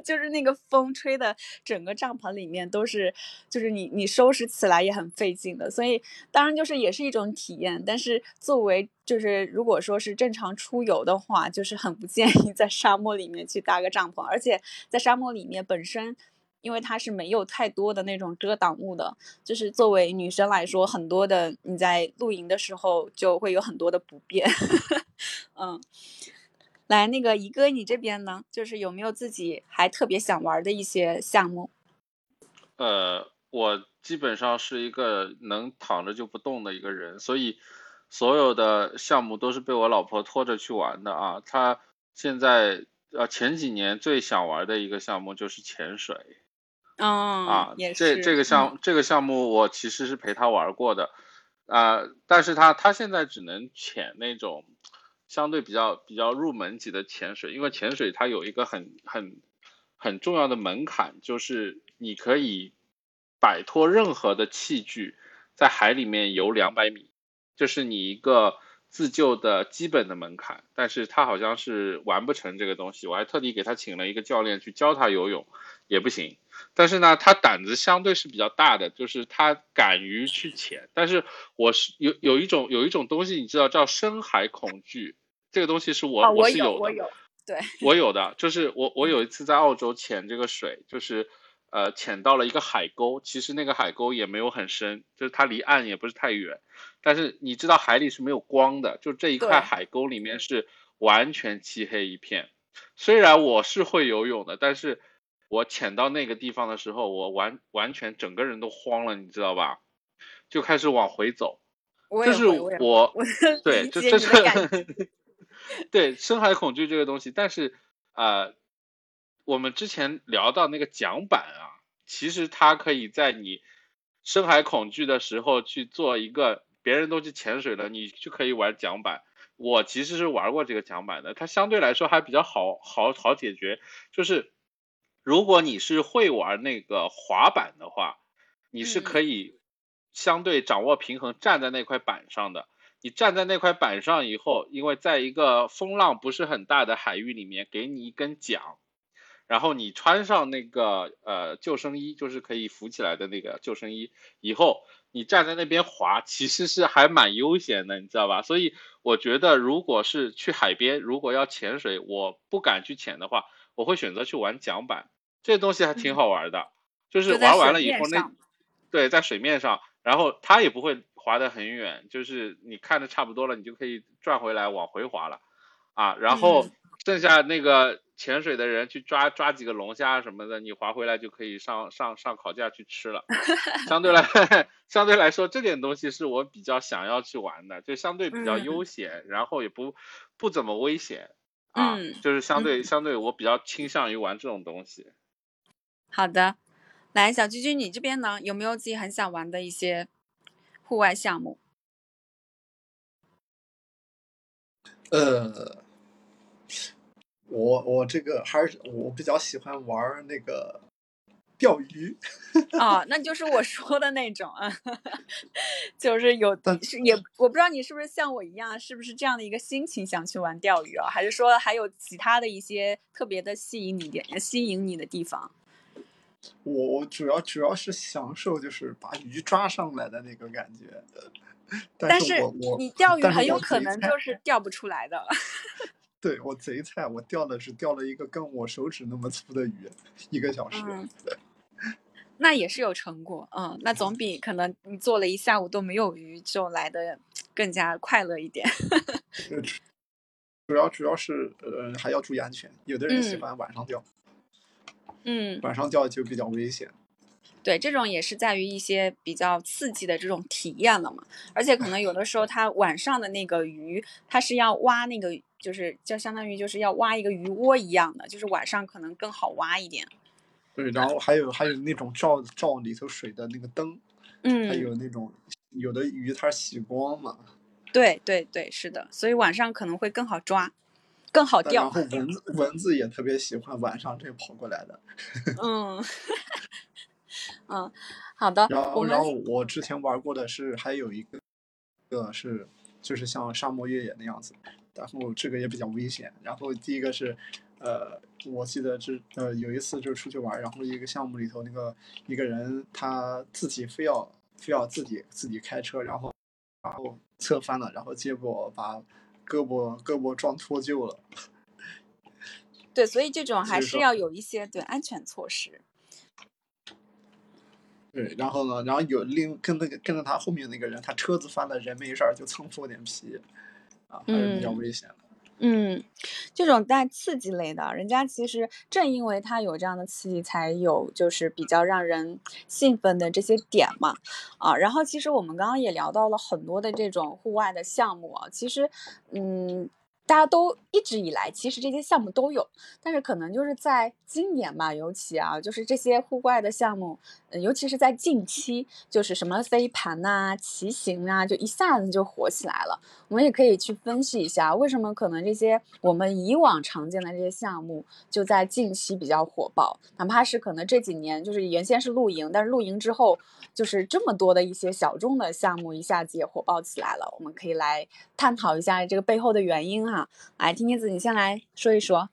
就是那个风吹的，整个帐篷里面都是，就是你你收拾起来也很费劲的。所以当然就是也是一种体验，但是作为就是如果说是正常出游的话，就是很不建议 在沙漠里面去搭个帐篷，而且在沙漠里面本身，因为它是没有太多的那种遮挡物的，就是作为女生来说，很多的你在露营的时候就会有很多的不便，嗯。来，那个一哥，你这边呢？就是有没有自己还特别想玩的一些项目？呃，我基本上是一个能躺着就不动的一个人，所以所有的项目都是被我老婆拖着去玩的啊。她现在呃前几年最想玩的一个项目就是潜水。嗯啊。这这个项这个项目我其实是陪她玩过的啊，但是她她现在只能潜那种。相对比较比较入门级的潜水，因为潜水它有一个很很很重要的门槛，就是你可以摆脱任何的器具，在海里面游两百米，就是你一个自救的基本的门槛。但是他好像是完不成这个东西，我还特地给他请了一个教练去教他游泳，也不行。但是呢，他胆子相对是比较大的，就是他敢于去潜。但是我是有有一种有一种东西，你知道叫深海恐惧。这个东西是我我是有的，我有，对，我有的，就是我我有一次在澳洲潜这个水，就是呃潜到了一个海沟，其实那个海沟也没有很深，就是它离岸也不是太远，但是你知道海里是没有光的，就这一块海沟里面是完全漆黑一片。虽然我是会游泳的，但是我潜到那个地方的时候，我完完全整个人都慌了，你知道吧？就开始往回走，就是我对，就这是。对深海恐惧这个东西，但是呃，我们之前聊到那个桨板啊，其实它可以在你深海恐惧的时候去做一个，别人都去潜水了，你就可以玩桨板。我其实是玩过这个桨板的，它相对来说还比较好好好解决。就是如果你是会玩那个滑板的话，你是可以相对掌握平衡站在那块板上的。你站在那块板上以后，因为在一个风浪不是很大的海域里面，给你一根桨，然后你穿上那个呃救生衣，就是可以浮起来的那个救生衣，以后你站在那边滑，其实是还蛮悠闲的，你知道吧？所以我觉得，如果是去海边，如果要潜水，我不敢去潜的话，我会选择去玩桨板，这东西还挺好玩的，就是玩完了以后那，对，在水面上，然后它也不会。滑得很远，就是你看的差不多了，你就可以转回来往回滑了，啊，然后剩下那个潜水的人去抓抓几个龙虾什么的，你划回来就可以上上上烤架去吃了。相对来相对来说，这点东西是我比较想要去玩的，就相对比较悠闲，然后也不不怎么危险啊，就是相对相对我比较倾向于玩这种东西。好的，来小居居，你这边呢有没有自己很想玩的一些？户外项目，呃，我我这个还是我比较喜欢玩那个钓鱼。哦，那就是我说的那种啊，就是有是也我不知道你是不是像我一样，是不是这样的一个心情想去玩钓鱼啊？还是说还有其他的一些特别的吸引你点吸引你的地方？我主要主要是享受就是把鱼抓上来的那个感觉，但是你钓鱼很有可能就是钓不出来的。对我贼菜，我钓的是钓了一个跟我手指那么粗的鱼，一个小时。那也是有成果，嗯，那总比可能你做了一下午都没有鱼就来的更加快乐一点。主要主要是呃还要注意安全，有的人喜嗯欢晚上钓，嗯，晚上钓就比较危险。对，这种也是在于一些比较刺激的这种体验了嘛，而且可能有的时候它晚上的那个鱼，它是要挖那个，就是就相当于就是要挖一个鱼窝一样的，就是晚上可能更好挖一点。对，然后还有还有那种照照里头水的那个灯，嗯还嗯，有那种有的鱼它是洗光嘛，对对对，是的，所以晚上可能会更好抓，更好钓然钓。后蚊子蚊子也特别喜欢晚上这跑过来的。嗯，嗯，好的，然后然后我之前玩过的是还有一个，个是就是像沙漠越野那样子，然后这个也比较危险。然后第一个是，呃，我记得这呃有一次就是出去玩，然后一个项目里头那个一个人他自己非要非要自己自己开车，然后然后侧翻了，然后结果把胳膊胳膊撞脱臼了。对，所以这种还是要有一些对安全措施。对，然后呢，然后有另跟那个跟着他后面那个人，他车子翻了，人没事儿就蹭破点皮，啊，还是比较嗯危险的。嗯，这种带刺激类的，人家其实正因为他有这样的刺激，才有就是比较让人兴奋的这些点嘛，啊，然后其实我们刚刚也聊到了很多的这种户外的项目啊，其实，嗯。大家都一直以来，其实这些项目都有，但是可能就是在今年吧，尤其啊，就是这些户外的项目，呃尤其是在近期，就是什么飞盘呐、骑行啊，就一下子就火起来了。我们也可以去分析一下，为什么可能这些我们以往常见的这些项目，就在近期比较火爆，哪怕是可能这几年就是原先是露营，但是露营之后，就是这么多的一些小众的项目，一下子也火爆起来了。我们可以来探讨一下这个背后的原因啊哈。来，听听子，你先来说一说。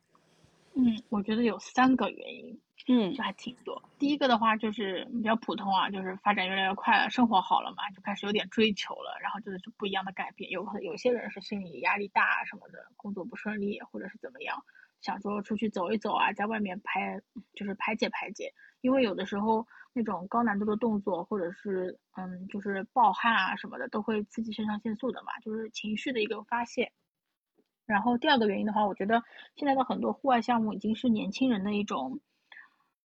嗯，我觉得有三个原因，嗯就还挺多。第一个的话就是比较普通啊，就是发展越来越快了，生活好了嘛，就开始有点追求了，然后就是不一样的改变。有可能有些人是心理压力大啊什么的，工作不顺利或者是怎么样，想说出去走一走啊，在外面排就是排解排解。因为有的时候那种高难度的动作或者是嗯就是暴汗啊什么的，都会刺激肾上腺素的嘛，就是情绪的一个发泄。然后第二个原因的话，我觉得现在的很多户外项目已经是年轻人的一种，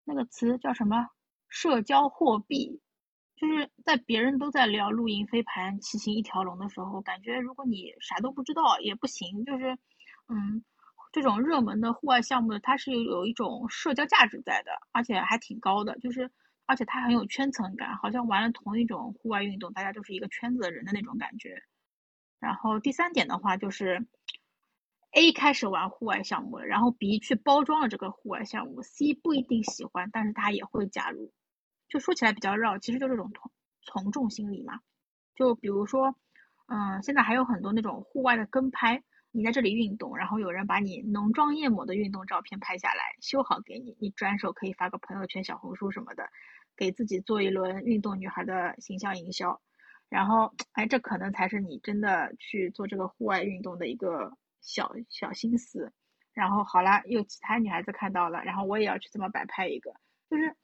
那个词叫什么？社交货币。就是在别人都在聊露营、飞盘、骑行一条龙的时候，感觉如果你啥都不知道也不行。就是，嗯，这种热门的户外项目，它是有有一种社交价值在的，而且还挺高的。就是，而且它很有圈层感，好像玩了同一种户外运动，大家都是一个圈子的人的那种感觉。然后第三点的话就是，A 开始玩户外项目了，然后 B 去包装了这个户外项目，C 不一定喜欢，但是他也会加入。就说起来比较绕，其实就这种从从众心理嘛。就比如说，嗯，现在还有很多那种户外的跟拍，你在这里运动，然后有人把你浓妆艳抹的运动照片拍下来，修好给你，你转手可以发个朋友圈、小红书什么的，给自己做一轮运动女孩的形象营销。然后，哎，这可能才是你真的去做这个户外运动的一个小小心思。然后好了，又其他女孩子看到了，然后我也要去这么摆拍一个，就是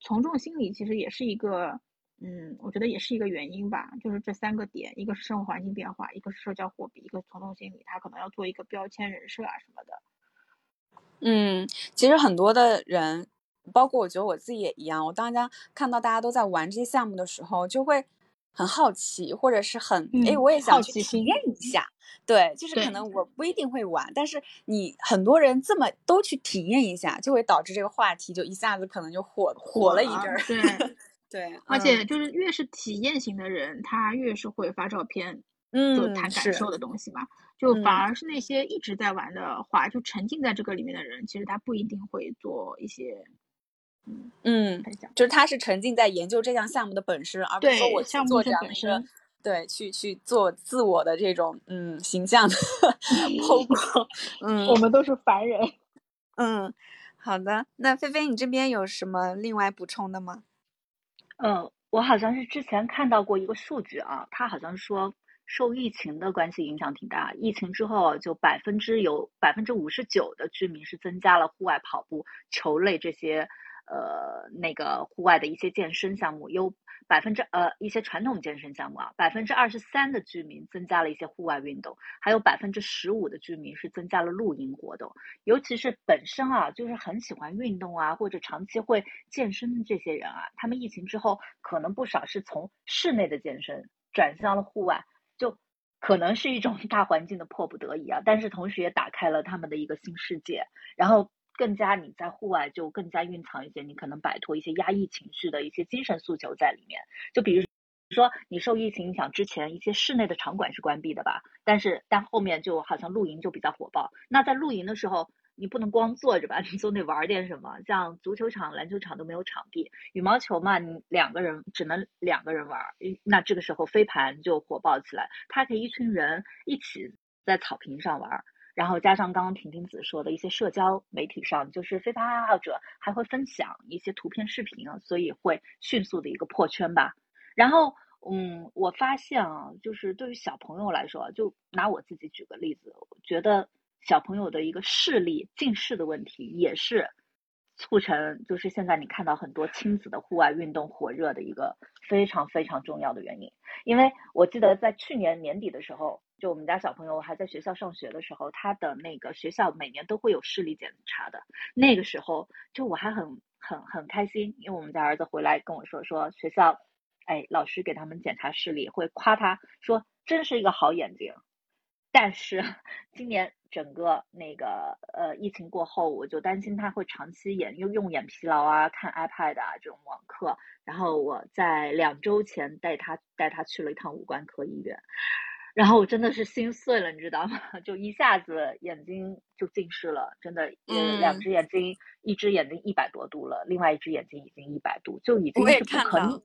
从众心理其实也是一个，嗯，我觉得也是一个原因吧。就是这三个点，一个是生活环境变化，一个是社交货币，一个从众心理，他可能要做一个标签人设啊什么的。嗯，其实很多的人，包括我觉得我自己也一样，我当家看到大家都在玩这些项目的时候，就会很好奇，或者是很哎，嗯我也想去体验一下。对，就是可能我不一定会玩，但是你很多人这么都去体验一下，就会导致这个话题就一下子可能就火火了一阵儿。对，对，而嗯且就是越是体验型的人，他越是会发照片，就嗯谈感受的东西嘛。就嗯反而是那些一直在玩的话，就沉浸在这个里面的人，其实他不一定会做一些，嗯。就是他是沉浸在研究这项项目的本身，而不是说我去做项目是这样的对，去去做自我的这种嗯形象的剖 光，嗯我们都是凡人。嗯，好的，那菲菲你这边有什么另外补充的吗？嗯，我好像是之前看到过一个数据啊，他好像说受疫情的关系影响挺大，疫情之后就百分之有百分之五十九的居民是增加了户外跑步、球类这些呃那个户外的一些健身项目，有百分之呃一些传统健身项目啊，百分之二十三的居民增加了一些户外运动，还有百分之十五的居民是增加了露营活动。尤其是本身啊就是很喜欢运动啊，或者长期会健身的这些人啊，他们疫情之后可能不少是从室内的健身转向了户外，就可能是一种 大环境的迫不得已啊，但是同时也打开了他们的一个新世界，然后。更加你在户外就更加蕴藏一些，你可能摆脱一些压抑情绪的一些精神诉求在里面。就比如说，你受疫情影响之前，一些室内的场馆是关闭的吧？但是但后面就好像露营就比较火爆。那在露营的时候，你不能光坐着吧？你总得玩点什么。像足球场、篮球场都没有场地，羽毛球嘛，你两个人只能两个人玩。那这个时候飞盘就火爆起来，它可以一群人一起在草坪上玩。然后加上刚刚婷婷子说的一些社交媒体上，就是非法爱好者还会分享一些图片、视频啊，所以会迅速的一个破圈吧。然后，嗯，我发现啊，就是对于小朋友来说，就拿我自己举个例子，我觉得小朋友的一个视力近视的问题，也是促成就是现在你看到很多亲子的户外运动火热的一个非常非常重要的原因。因为我记得在去年年底的时候。就我们家小朋友还在学校上学的时候，他的那个学校每年都会有视力检查的。那个时候，就我还很很很开心，因为我们家儿子回来跟我说，说学校，哎，老师给他们检查视力，会夸他说真是一个好眼睛。但是 今年整个那个呃疫情过后，我就担心他会长期眼用用眼疲劳啊，看 iPad 啊这种网课。然后我在两周前带他带他去了一趟五官科医院。然后我真的是心碎了，你知道吗？就一下子眼睛就近视了，真的，嗯，两只眼睛，一只眼睛一百多度了，另外一只眼睛已经一百度，就已经是不可逆、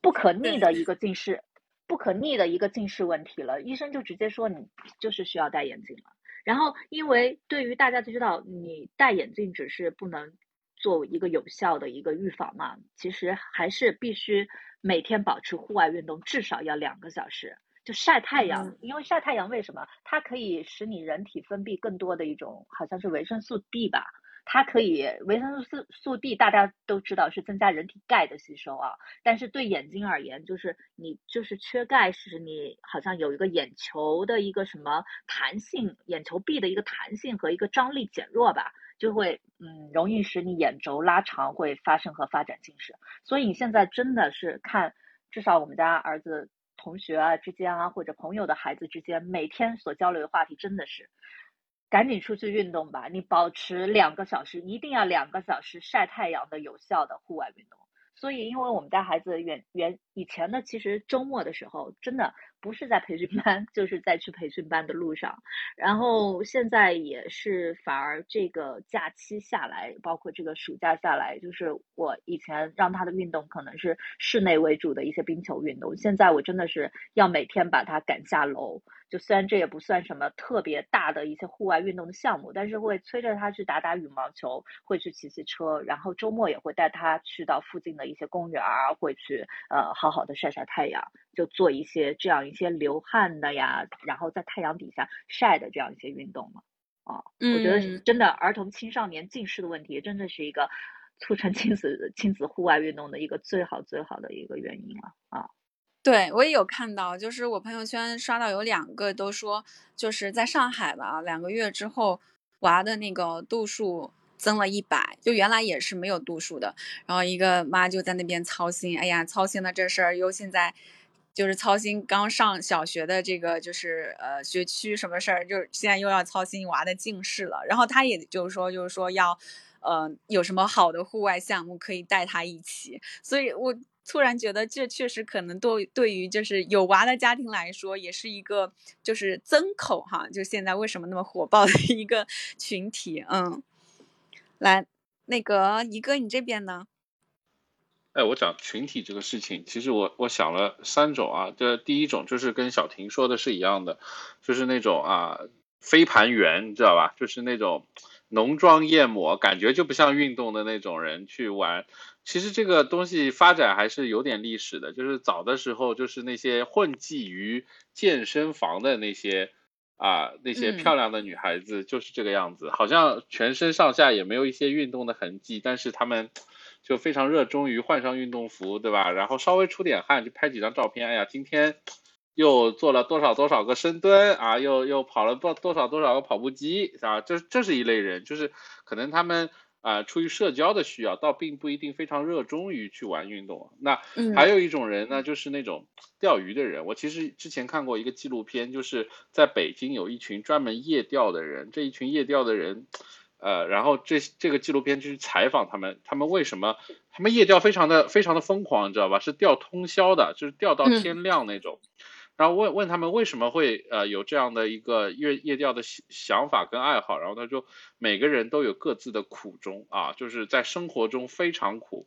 不可逆的一个近视，不可逆的一个近视问题了。医生就直接说你就是需要戴眼镜了。然后，因为对于大家都知道，你戴眼镜只是不能作为一个有效的一个预防嘛，其实还是必须每天保持户外运动，至少要两个小时。就晒太阳，因为晒太阳为什么？它可以使你人体分泌更多的一种，好像是维生素 D 吧。它可以维生素素 D，大家都知道是增加人体钙的吸收啊。但是对眼睛而言，就是你就是缺钙，使你好像有一个眼球的一个什么弹性，眼球壁的一个弹性和一个张力减弱吧，就会嗯容易使你眼轴拉长，会发生和发展近视。所以你现在真的是看，至少我们家儿子。同学啊之间啊，或者朋友的孩子之间，每天所交流的话题真的是，赶紧出去运动吧！你保持两个小时，一定要两个小时晒太阳的有效的户外运动。所以，因为我们家孩子原原以前呢，其实周末的时候真的。不是在培训班，就是在去培训班的路上。然后现在也是，反而这个假期下来，包括这个暑假下来，就是我以前让他的运动可能是室内为主的一些冰球运动，现在我真的是要每天把他赶下楼。就虽然这也不算什么特别大的一些户外运动的项目，但是会催着他去打打羽毛球，会去骑骑车，然后周末也会带他去到附近的一些公园儿，会去呃好好的晒晒太阳，就做一些这样一些流汗的呀，然后在太阳底下晒的这样一些运动嘛。啊，我觉得真的儿童青少年近视的问题，真的是一个促成亲子亲子户外运动的一个最好最好的一个原因了啊。对，我也有看到，就是我朋友圈刷到有两个都说，就是在上海吧，两个月之后娃的那个度数增了一百，就原来也是没有度数的。然后一个妈就在那边操心，哎呀，操心的这事儿又现在就是操心刚上小学的这个就是呃学区什么事儿，就现在又要操心娃的近视了。然后他也就是说，就是说要呃有什么好的户外项目可以带他一起，所以我。突然觉得这确实可能对对于就是有娃的家庭来说，也是一个就是增口哈，就现在为什么那么火爆的一个群体，嗯，来，那个一哥你这边呢？哎，我讲群体这个事情，其实我我想了三种啊，这第一种就是跟小婷说的是一样的，就是那种啊飞盘员，你知道吧？就是那种浓妆艳抹，感觉就不像运动的那种人去玩。其实这个东西发展还是有点历史的，就是早的时候，就是那些混迹于健身房的那些啊，那些漂亮的女孩子就是这个样子，好像全身上下也没有一些运动的痕迹，但是她们就非常热衷于换上运动服，对吧？然后稍微出点汗就拍几张照片，哎呀，今天又做了多少多少个深蹲啊，又又跑了多多少多少个跑步机啊，这这是一类人，就是可能他们。啊，出于社交的需要，倒并不一定非常热衷于去玩运动。那还有一种人呢，就是那种钓鱼的人。我其实之前看过一个纪录片，就是在北京有一群专门夜钓的人。这一群夜钓的人，呃，然后这这个纪录片就是采访他们，他们为什么他们夜钓非常的非常的疯狂，你知道吧？是钓通宵的，就是钓到天亮那种。然后问问他们为什么会呃有这样的一个夜夜钓的想法跟爱好，然后他说每个人都有各自的苦衷啊，就是在生活中非常苦，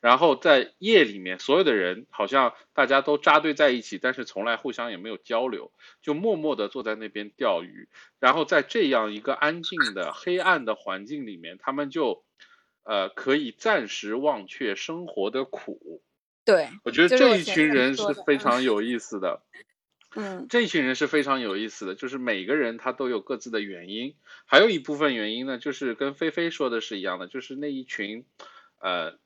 然后在夜里面所有的人好像大家都扎堆在一起，但是从来互相也没有交流，就默默地坐在那边钓鱼，然后在这样一个安静的黑暗的环境里面，他们就呃可以暂时忘却生活的苦。对，我觉得这一群人是非常有意思的。嗯，这一群人是非常有意思的，就是每个人他都有各自的原因，还有一部分原因呢，就是跟菲菲说的是一样的，就是那一群，呃，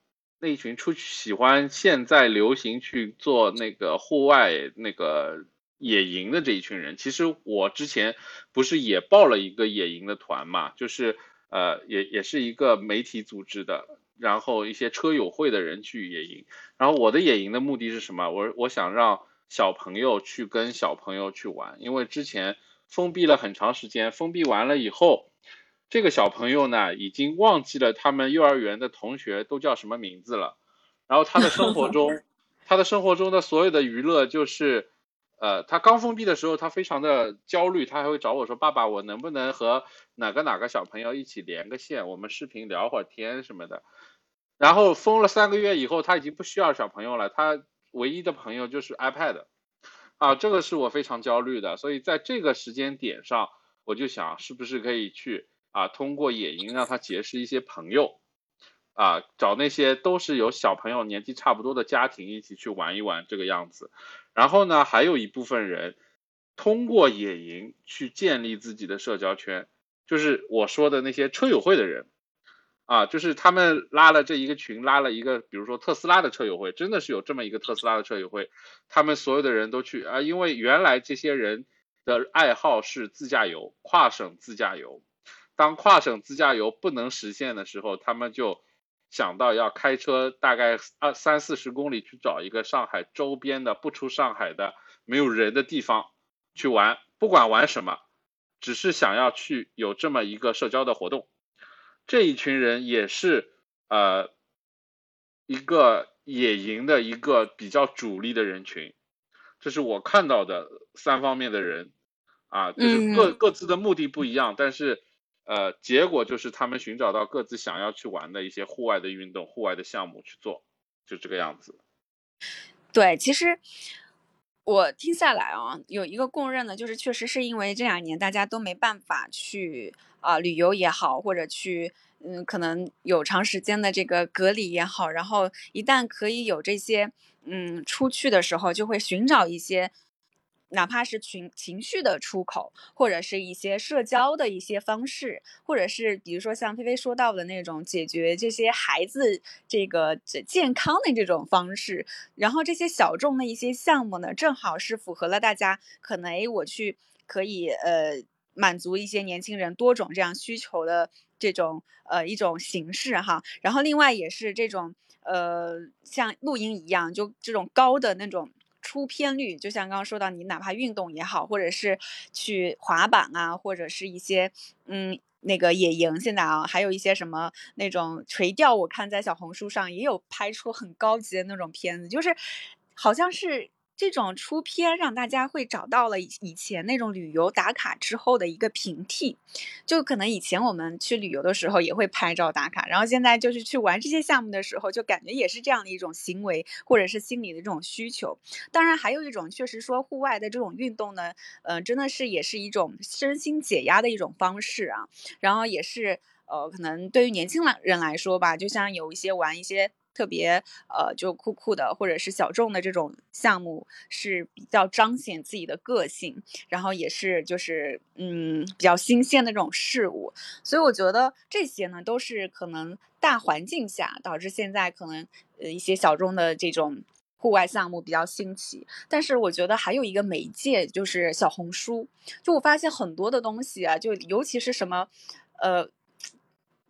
那一群出去喜欢现在流行去做那个户外那个野营的这一群人。其实我之前不是也报了一个野营的团嘛，就是呃，也也是一个媒体组织的，然后一些车友会的人去野营，然后我的野营的目的是什么？我我想让。小朋友去跟小朋友去玩，因为之前封闭了很长时间，封闭完了以后，这个小朋友呢已经忘记了他们幼儿园的同学都叫什么名字了。然后他的生活中，他的生活中的所有的娱乐就是，呃，他刚封闭的时候他非常的焦虑，他还会找我说：“爸爸，我能不能和哪个哪个小朋友一起连个线，我们视频聊会儿天什么的。”然后封了三个月以后，他已经不需要小朋友了，他。唯一的朋友就是 iPad，啊，这个是我非常焦虑的，所以在这个时间点上，我就想是不是可以去啊，通过野营让他结识一些朋友，啊，找那些都是有小朋友年纪差不多的家庭一起去玩一玩这个样子，然后呢，还有一部分人通过野营去建立自己的社交圈，就是我说的那些车友会的人。啊，就是他们拉了这一个群，拉了一个，比如说特斯拉的车友会，真的是有这么一个特斯拉的车友会，他们所有的人都去啊，因为原来这些人的爱好是自驾游，跨省自驾游，当跨省自驾游不能实现的时候，他们就想到要开车大概二三四十公里去找一个上海周边的不出上海的没有人的地方去玩，不管玩什么，只是想要去有这么一个社交的活动。这一群人也是呃一个野营的一个比较主力的人群，这是我看到的三方面的人啊，就是各各自的目的不一样，但是呃结果就是他们寻找到各自想要去玩的一些户外的运动、户外的项目去做，就这个样子。对，其实我听下来啊，有一个共认的，就是确实是因为这两年大家都没办法去。啊，旅游也好，或者去，嗯，可能有长时间的这个隔离也好，然后一旦可以有这些，嗯，出去的时候，就会寻找一些。哪怕是情情绪的出口，或者是一些社交的一些方式，或者是比如说像菲菲说到的那种解决这些孩子这个健康的这种方式，然后这些小众的一些项目呢，正好是符合了大家可能诶，我去可以呃。满足一些年轻人多种这样需求的这种呃一种形式哈，然后另外也是这种呃像露营一样，就这种高的那种出片率，就像刚刚说到，你哪怕运动也好，或者是去滑板啊，或者是一些嗯那个野营，现在啊还有一些什么那种垂钓，我看在小红书上也有拍出很高级的那种片子，就是好像是。这种出片让大家会找到了以以前那种旅游打卡之后的一个平替，就可能以前我们去旅游的时候也会拍照打卡，然后现在就是去玩这些项目的时候，就感觉也是这样的一种行为或者是心理的这种需求。当然，还有一种确实说户外的这种运动呢，嗯，真的是也是一种身心解压的一种方式啊。然后也是呃，可能对于年轻人来说吧，就像有一些玩一些特别呃就酷酷的或者是小众的这种项目是比较彰显自己的个性，然后也是就是嗯比较新鲜的这种事物，所以我觉得这些呢都是可能大环境下导致现在可能呃一些小众的这种。户外项目比较兴起，但是我觉得还有一个媒介就是小红书。就我发现很多的东西啊，就尤其是什么，呃，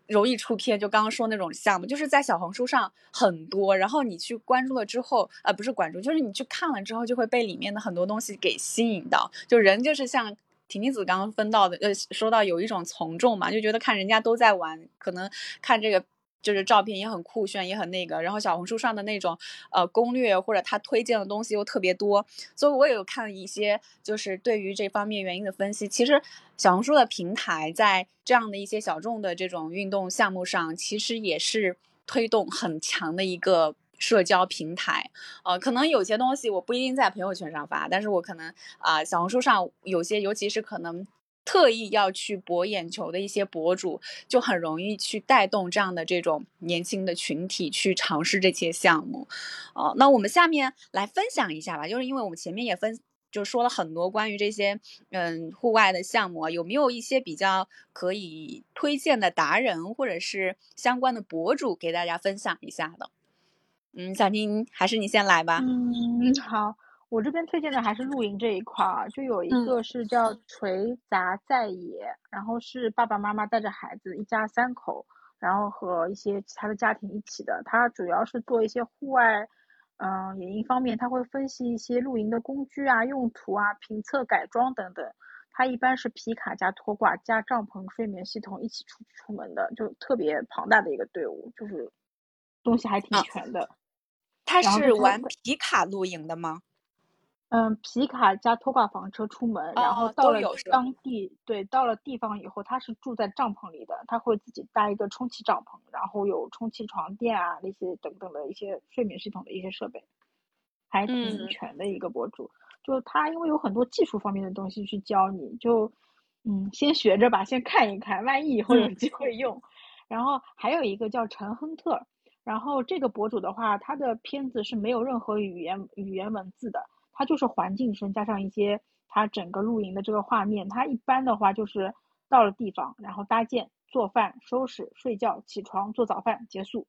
容易出片。就刚刚说那种项目，就是在小红书上很多，然后你去关注了之后，呃，不是关注，就是你去看了之后，就会被里面的很多东西给吸引到。就人就是像婷婷子刚刚分到的，呃，说到有一种从众嘛，就觉得看人家都在玩，可能看这个。就是照片也很酷炫，也很那个，然后小红书上的那种呃攻略或者他推荐的东西又特别多，所以我有看一些就是对于这方面原因的分析。其实小红书的平台在这样的一些小众的这种运动项目上，其实也是推动很强的一个社交平台。呃，可能有些东西我不一定在朋友圈上发，但是我可能啊小红书上有些，尤其是可能。特意要去博眼球的一些博主，就很容易去带动这样的这种年轻的群体去尝试这些项目。哦，那我们下面来分享一下吧，就是因为我们前面也分就说了很多关于这些嗯户外的项目啊，有没有一些比较可以推荐的达人或者是相关的博主给大家分享一下的？嗯，小婷还是你先来吧。嗯，好。我这边推荐的还是露营这一块儿，就有一个是叫锤砸在野，然后是爸爸妈妈带着孩子一家三口，然后和一些其他的家庭一起的。它主要是做一些户外，嗯，野营方面，他会分析一些露营的工具啊、用途啊、评测改装等等。它一般是皮卡加拖挂加帐篷、睡眠系统一起出出门的，就特别庞大的一个队伍，就是东西还挺全的。他是玩皮卡露营的吗？嗯，皮卡加拖挂房车出门，然后到了当地，对，到了地方以后，他是住在帐篷里的，他会自己搭一个充气帐篷，然后有充气床垫啊那些等等的一些睡眠系统的一些设备，还挺全的一个博主。就他因为有很多技术方面的东西去教你，就嗯，先学着吧，先看一看，万一以后有机会用。然后还有一个叫陈亨特，然后这个博主的话，他的片子是没有任何语言语言文字的。它就是环境声加上一些它整个露营的这个画面，它一般的话就是到了地方，然后搭建、做饭、收拾、睡觉、起床、做早饭结束，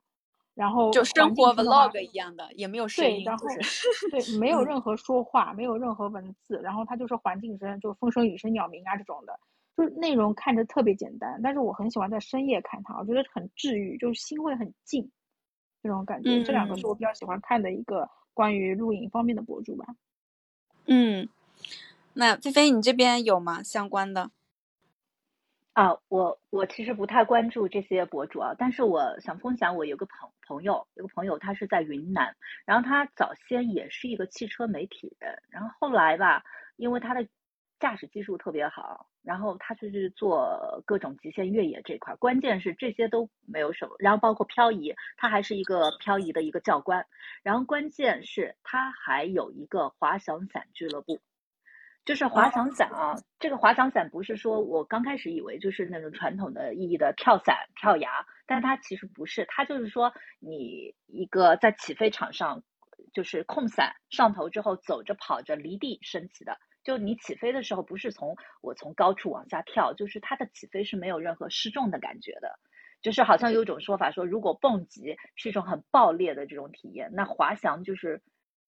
然后就生活 vlog 一样的，也没有声音，对，然后对，没有任何说话，没有任何文字，然后它就是环境声，就风声、雨声、鸟鸣啊这种的，就是内容看着特别简单，但是我很喜欢在深夜看它，我觉得很治愈，就是心会很静，这种感觉。这两个是我比较喜欢看的一个关于露营方面的博主吧。嗯，那菲菲，你这边有吗？相关的？啊，我我其实不太关注这些博主啊，但是我想分享，我有个朋朋友，有个朋友他是在云南，然后他早先也是一个汽车媒体人，然后后来吧，因为他的驾驶技术特别好，然后他就是做各种极限越野这块，关键是这些都没有什么，然后包括漂移，他还是一个漂移的一个教官，然后关键是他还有一个滑翔伞俱乐部。就是滑翔伞啊，这个滑翔伞不是说我刚开始以为就是那种传统的意义的跳伞、跳崖，但它其实不是，它就是说你一个在起飞场上，就是控伞上头之后走着跑着离地升起的，就你起飞的时候不是从我从高处往下跳，就是它的起飞是没有任何失重的感觉的，就是好像有一种说法说，如果蹦极是一种很爆裂的这种体验，那滑翔就是。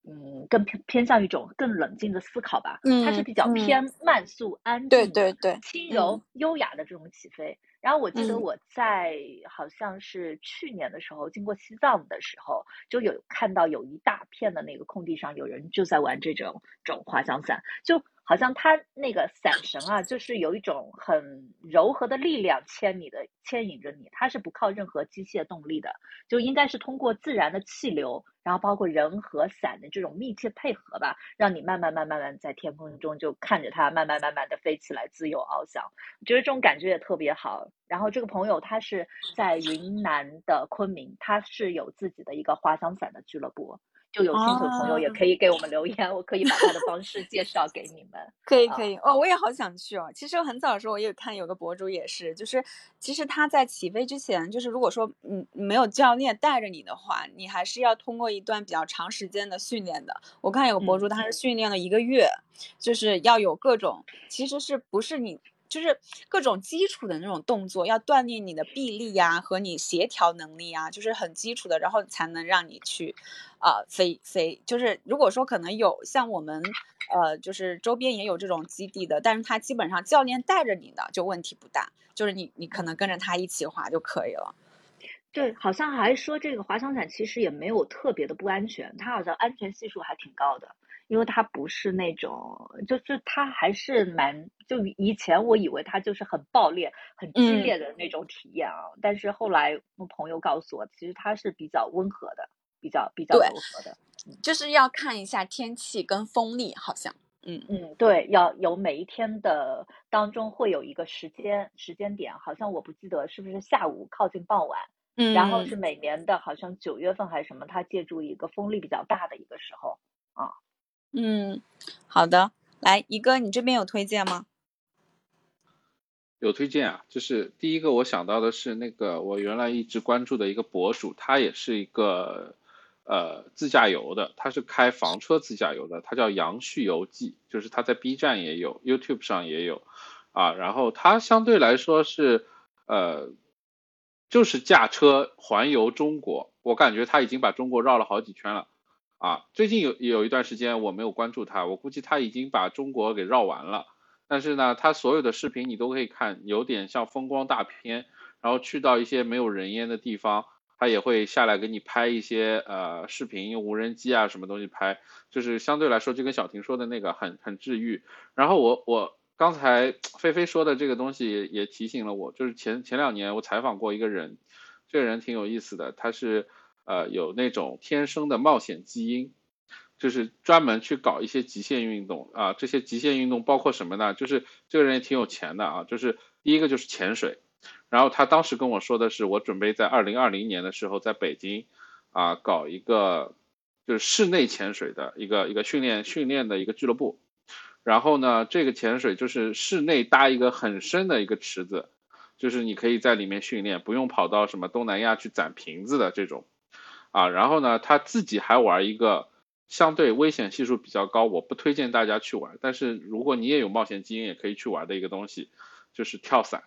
嗯，更偏偏向一种更冷静的思考吧。嗯，它是比较偏慢速、安静、对对对，轻柔、优雅的这种起飞。然后我记得我在好像是去年的时候经过西藏的时候，就有看到有一大片的那个空地上有人就在玩这种这种滑翔伞，就好像它那个伞绳啊，就是有一种很柔和的力量牵你的牵引着你，它是不靠任何机械动力的，就应该是通过自然的气流。然后包括人和伞的这种密切配合吧，让你慢慢、慢慢、慢在天空中就看着它慢慢、慢慢的飞起来，自由翱翔。我觉得这种感觉也特别好。然后这个朋友他是在云南的昆明，他是有自己的一个滑翔伞的俱乐部。就有兴趣的朋友也哦可以给我们留言，我可以把他的方式介绍给你们。啊可以可以哦，我也好想去哦。其实我很早的时候我也有看有个博主也是，就是其实他在起飞之前，就是如果说嗯没有教练带着你的话，你还是要通过一段比较长时间的训练的。我看有个博嗯主他是训练了一个月，就是要有各种，其实是不是你就是各种基础的那种动作，要锻炼你的臂力呀、和你协调能力啊，就是很基础的，然后才能让你去，呃，飞飞。就是如果说可能有像我们，呃，就是周边也有这种基地的，但是他基本上教练带着你的就问题不大，就是你你可能跟着他一起滑就可以了。对，好像还说这个滑翔伞其实也没有特别的不安全，它好像安全系数还挺高的，因为它不是那种，就是它还是蛮，就以前我以为它就是很爆裂、很激嗯烈的那种体验啊，但是后来我朋友告诉我，其实它是比较温和的，比较比较对柔和的。就是要看一下天气跟风力，好像，嗯嗯，对，要有每一天的当中会有一个时间时间点，好像我不记得是不是下午靠近傍晚。嗯，然后是每年的，好像九月份还是什么，它借助一个风力比较大的一个时候。嗯，好的，来一哥，你这边有推荐吗？有推荐啊，就是第一个我想到的是那个我原来一直关注的一个博主，他也是一个呃自驾游的，他是开房车自驾游的，他叫杨旭游记，就是他在 B 站也有，YouTube 上也有啊，然后他相对来说是呃就是驾车环游中国，我感觉他已经把中国绕了好几圈了啊，最近有有一段时间我没有关注他，我估计他已经把中国给绕完了。但是呢，他所有的视频你都可以看，有点像风光大片，然后去到一些没有人烟的地方，他也会下来给你拍一些呃视频，用无人机啊什么东西拍，就是相对来说就跟小婷说的那个很很治愈。然后我我刚才菲菲说的这个东西也提醒了我，就是前前两年我采访过一个人，这个人挺有意思的，他是呃有那种天生的冒险基因。就是专门去搞一些极限运动啊，这些极限运动包括什么呢？就是这个人也挺有钱的啊，就是第一个就是潜水，然后他当时跟我说的是，我准备在二零二零年的时候在北京啊搞一个就是室内潜水的一个一个训练训练的一个俱乐部，然后呢，这个潜水就是室内搭一个很深的一个池子，就是你可以在里面训练，不用跑到什么东南亚去攒瓶子的这种啊，然后呢，他自己还玩一个。相对危险系数比较高，我不推荐大家去玩。但是如果你也有冒险基因，也可以去玩的一个东西，就是跳伞。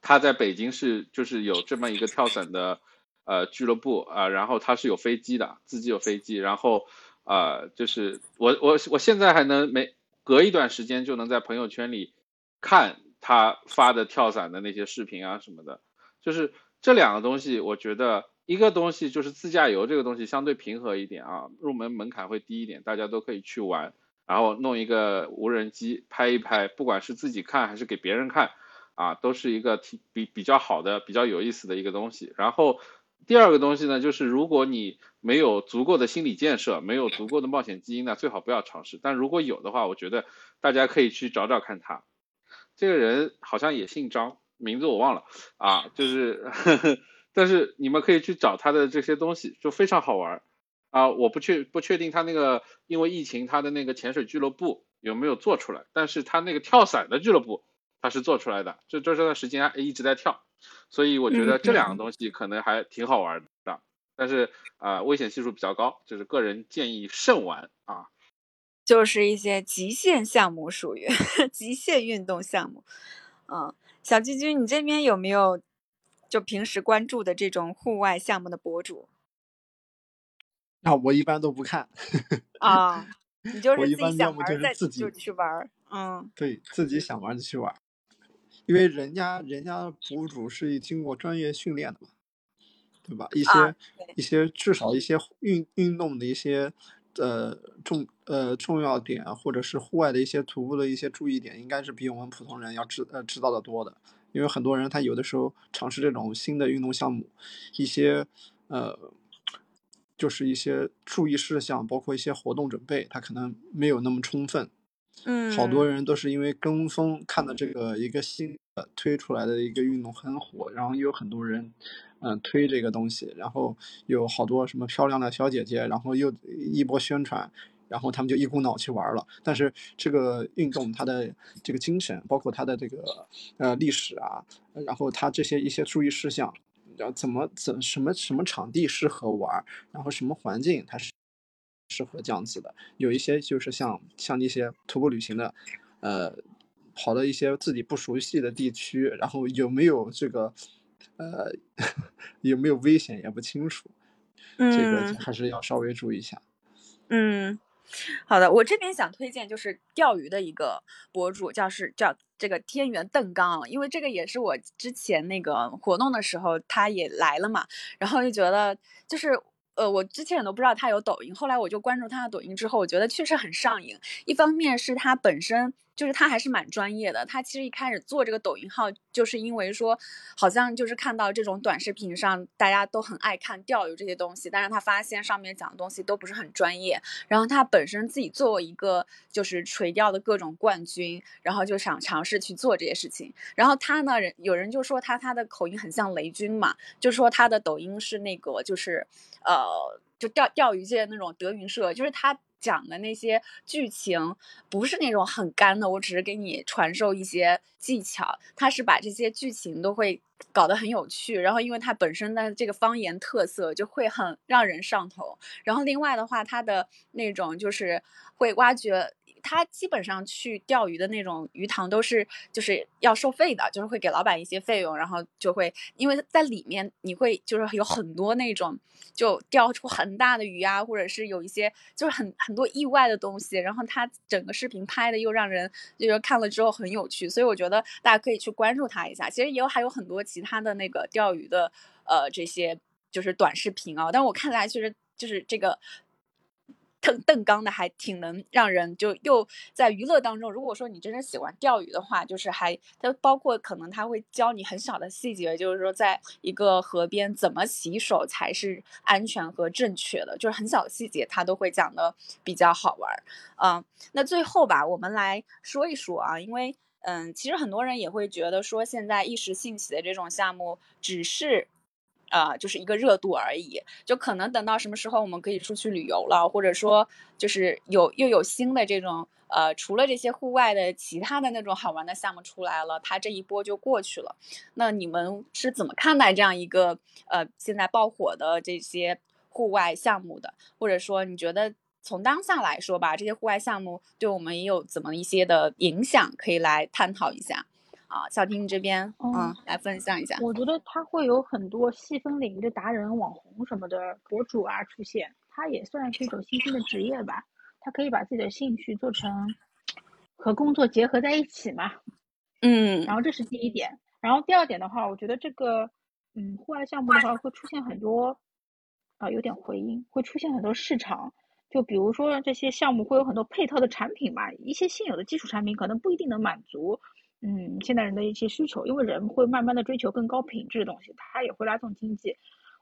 他在北京是就是有这么一个跳伞的呃俱乐部啊、然后他是有飞机的，自己有飞机，然后呃就是我我我现在还能每隔一段时间就能在朋友圈里看他发的跳伞的那些视频啊什么的，就是这两个东西，我觉得。一个东西就是自驾游这个东西相对平和一点啊，入门门槛会低一点，大家都可以去玩，然后弄一个无人机拍一拍，不管是自己看还是给别人看，啊，都是一个挺比比较好的、比较有意思的一个东西。然后第二个东西呢，就是如果你没有足够的心理建设，没有足够的冒险基因呢，最好不要尝试。但如果有的话，我觉得大家可以去找找看他。这个人好像也姓张，名字我忘了啊，就是。呵呵但是你们可以去找他的这些东西，就非常好玩啊！我不确不确定他那个因为疫情他的那个潜水俱乐部有没有做出来，但是他那个跳伞的俱乐部他是做出来的，就这段时间一直在跳，所以我觉得这两个东西可能还挺好玩的，但是啊、呃、危险系数比较高，就是个人建议慎玩啊。就是一些极限项目，属于 极限运动项目。嗯，小居居，你这边有没有？就平时关注的这种户外项目的博主啊，我一般都不看啊，你就是自己想玩再自己就去玩儿，嗯对自己想玩就去玩，因为人家人家博主是经过专业训练的嘛，对吧？一些、啊一些至少一些运运动的一些呃重呃重要点，或者是户外的一些徒步的一些注意点，应该是比我们普通人要知呃知道的多的。因为很多人他有的时候尝试这种新的运动项目，一些呃就是一些注意事项，包括一些活动准备，他可能没有那么充分，嗯，好多人都是因为跟风看到这个一个新的推出来的一个运动很火，然后又有很多人嗯推这个东西，然后有好多什么漂亮的小姐姐，然后又一波宣传。然后他们就一股脑去玩了，但是这个运动它的这个精神，包括它的这个呃历史啊，然后它这些一些注意事项，然后怎么怎什么什么场地适合玩，然后什么环境它是适合这样子的，有一些就是像像那些徒步旅行的，呃，跑到一些自己不熟悉的地区，然后有没有这个呃 有没有危险也不清楚，这个还是要稍微注意一下。嗯。好的，我这边想推荐就是钓鱼的一个博主，叫是叫这个天元邓刚，因为这个也是我之前那个活动的时候他也来了嘛，然后就觉得就是呃，我之前都不知道他有抖音，后来我就关注他的抖音之后，我觉得确实很上瘾。一方面是他本身。就是他还是蛮专业的。他其实一开始做这个抖音号，就是因为说，好像就是看到这种短视频上大家都很爱看钓鱼这些东西，但是他发现上面讲的东西都不是很专业。然后他本身自己作为一个就是垂钓的各种冠军，然后就想尝试去做这些事情。然后他呢，人有人就说他他的口音很像雷军嘛，就说他的抖音是那个就是呃，就钓钓鱼界那种德云社，就是他。讲的那些剧情不是那种很干的，我只是给你传授一些技巧。他是把这些剧情都会搞得很有趣，然后因为他本身的这个方言特色就会很让人上头。然后另外的话，他的那种就是会挖掘。他基本上去钓鱼的那种鱼塘都是就是要收费的，就是会给老板一些费用，然后就会因为在里面你会就是有很多那种就钓出很大的鱼啊，或者是有一些就是很很多意外的东西，然后他整个视频拍的又让人就是看了之后很有趣，所以我觉得大家可以去关注他一下。其实也有还有很多其他的那个钓鱼的呃这些就是短视频啊，但我看来其实就是这个。邓邓刚的还挺能让人就又在娱乐当中，如果说你真的喜欢钓鱼的话，就是还它包括可能他会教你很小的细节，就是说在一个河边怎么洗手才是安全和正确的，就是很小的细节他都会讲的比较好玩。嗯，那最后吧，我们来说一说啊，因为嗯，其实很多人也会觉得说现在一时兴起的这种项目只是。啊，就是一个热度而已，就可能等到什么时候我们可以出去旅游了，或者说就是有又有新的这种呃，除了这些户外的其他的那种好玩的项目出来了，它这一波就过去了。那你们是怎么看待这样一个呃现在爆火的这些户外项目的？或者说你觉得从当下来说吧，这些户外项目对我们也有怎么一些的影响？可以来探讨一下。啊，小婷你这边，嗯，来分享一下。我觉得他会有很多细分领域的达人、网红什么的博主啊出现，他也算是一种新兴的职业吧。他可以把自己的兴趣做成和工作结合在一起嘛。嗯。然后这是第一点，然后第二点的话，我觉得这个，嗯，户外项目的话会出现很多，啊，有点回音，会出现很多市场。就比如说这些项目会有很多配套的产品嘛，一些现有的基础产品可能不一定能满足。嗯，现代人的一些需求，因为人会慢慢的追求更高品质的东西，它也会拉动经济。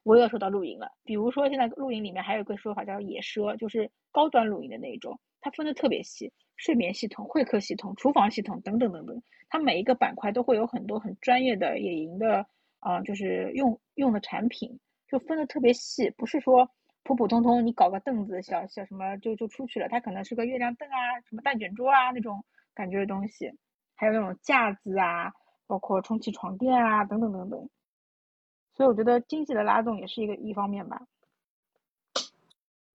我又说到露营了，比如说现在露营里面还有一个说法叫野奢，就是高端露营的那种，它分的特别细，睡眠系统、会客系统、厨房系统等等等等，它每一个板块都会有很多很专业的野营的，啊，就是用用的产品，就分的特别细，不是说普普通通你搞个凳子小小什么就就出去了，它可能是个月亮凳啊，什么蛋卷桌啊那种感觉的东西。还有那种架子啊，包括充气床垫啊，等等等等，所以我觉得经济的拉动也是一个一方面吧。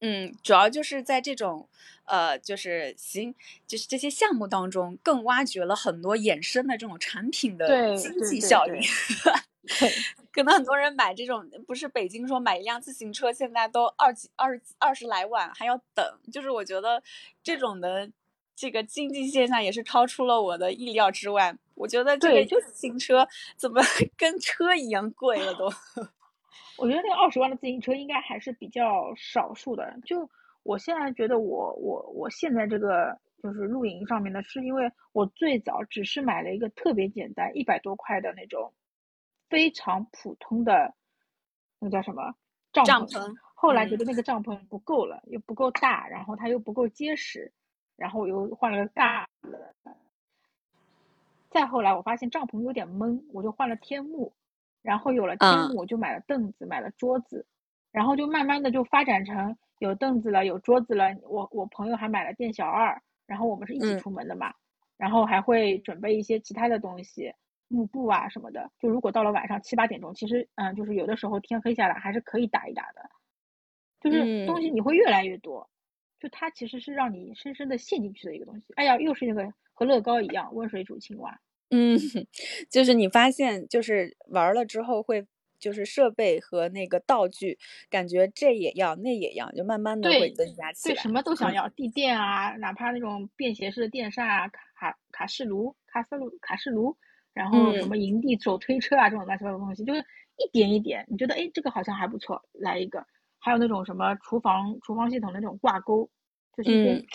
嗯，主要就是在这种呃，就是行，就是这些项目当中，更挖掘了很多衍生的这种产品的经济效益。可能很多人买这种，不是北京说买一辆自行车，现在都二几二二十来万，还要等。就是我觉得这种的。这个经济现象也是超出了我的意料之外。我觉得这个自行车怎么 跟车一样贵了都？我觉得那个二十万的自行车应该还是比较少数的。就我现在觉得，我我我现在这个就是露营上面的，是因为我最早只是买了一个特别简单一百多块的那种非常普通的那叫什么帐篷，后来觉得那个帐篷不够了，又不够大，然后它又不够结实。然后我又换了个大的。再后来我发现帐篷有点闷，我就换了天幕，然后有了天幕，我就买了凳子，买了桌子，然后就慢慢的就发展成有凳子了，有桌子了。我我朋友还买了店小二，然后我们是一起出门的嘛，然后还会准备一些其他的东西，幕布啊什么的。就如果到了晚上七八点钟，其实嗯，就是有的时候天黑下来还是可以打一打的，就是东西你会越来越多，就它其实是让你深深的陷进去的一个东西。哎呀，又是那个。和乐高一样，温水煮青蛙。嗯，就是你发现，就是玩了之后会，就是设备和那个道具，感觉这也要，那也要，就慢慢的会增加起来。对，什么都想要，地垫啊，哪怕那种便携式的电扇啊，卡卡式炉、卡式炉、卡式炉，然后什么营地手推车啊，这种乱七八糟的东西，就是一点一点，你觉得哎，这个好像还不错，来一个。还有那种什么厨房厨房系统的那种挂钩，就是一根。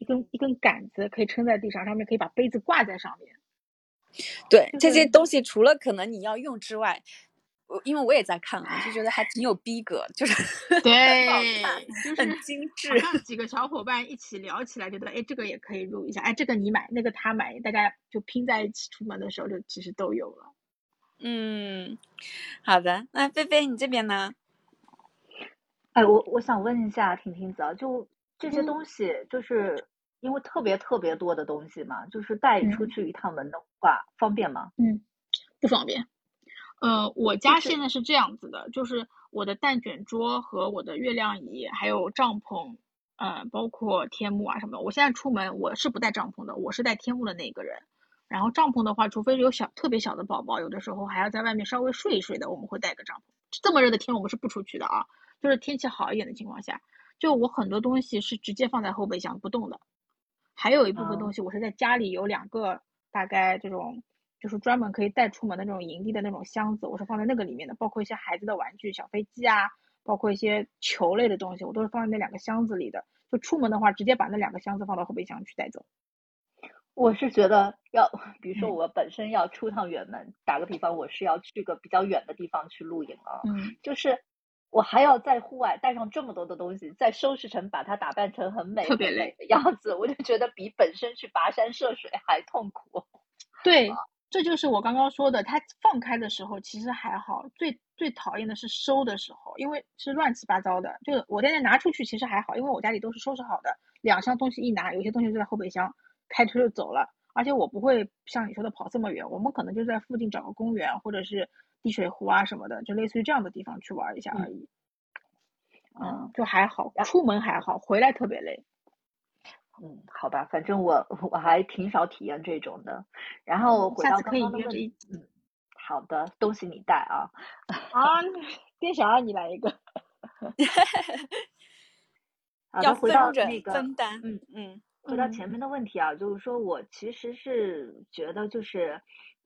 一根一根杆子可以撑在地上，上面可以把杯子挂在上面。对这些东西，除了可能你要用之外，我因为我也在看啊，就觉得还挺有逼格，就是对，就是很精致。几个小伙伴一起聊起来，觉得哎，这个也可以入一下，哎，这个你买，那个他买，大家就拼在一起出门的时候，就其实都有了。嗯，好的，那菲菲你这边呢？哎，我我想问一下婷婷子啊，就这些东西，就是。因为特别特别多的东西嘛，就是带出去一趟门的话，方便吗？嗯，不方便。呃，我家现在是这样子的，就是我的蛋卷桌和我的月亮椅，还有帐篷，呃，包括天幕啊什么的。我现在出门我是不带帐篷的，我是带天幕的那个人。然后帐篷的话，除非有小特别小的宝宝，有的时候还要在外面稍微睡一睡的，我们会带个帐篷。这么热的天，我们是不出去的啊。就是天气好一点的情况下，就我很多东西是直接放在后备箱不动的。还有一部分东西，我是在家里有两个大概这种，就是专门可以带出门的那种营地的那种箱子，我是放在那个里面的，包括一些孩子的玩具、小飞机啊，包括一些球类的东西，我都是放在那两个箱子里的。就出门的话，直接把那两个箱子放到后备箱去带走。我是觉得要，比如说我本身要出趟远门，打个比方，我是要去个比较远的地方去露营啊，嗯，就是。我还要在户外带上这么多的东西，再收拾成把它打扮成很美、特别美的样子，我就觉得比本身去跋山涉水还痛苦。对，这就是我刚刚说的，它放开的时候其实还好，最最讨厌的是收的时候，因为是乱七八糟的。就我现在拿出去其实还好，因为我家里都是收拾好的，两箱东西一拿，有些东西就在后备箱，开车就走了。而且我不会像你说的跑这么远，我们可能就在附近找个公园，或者是。滴水湖啊什么的，就类似于这样的地方去玩一下而已。嗯，就还好，出门还好，回来特别累。嗯，好吧，反正我 我还挺少体验这种的。然后回到刚刚的问题，嗯，好的，东西你带啊。啊，店小二你来一个。要回到那个分担，嗯嗯，回到前面的问题啊，就是说我其实是觉得就是。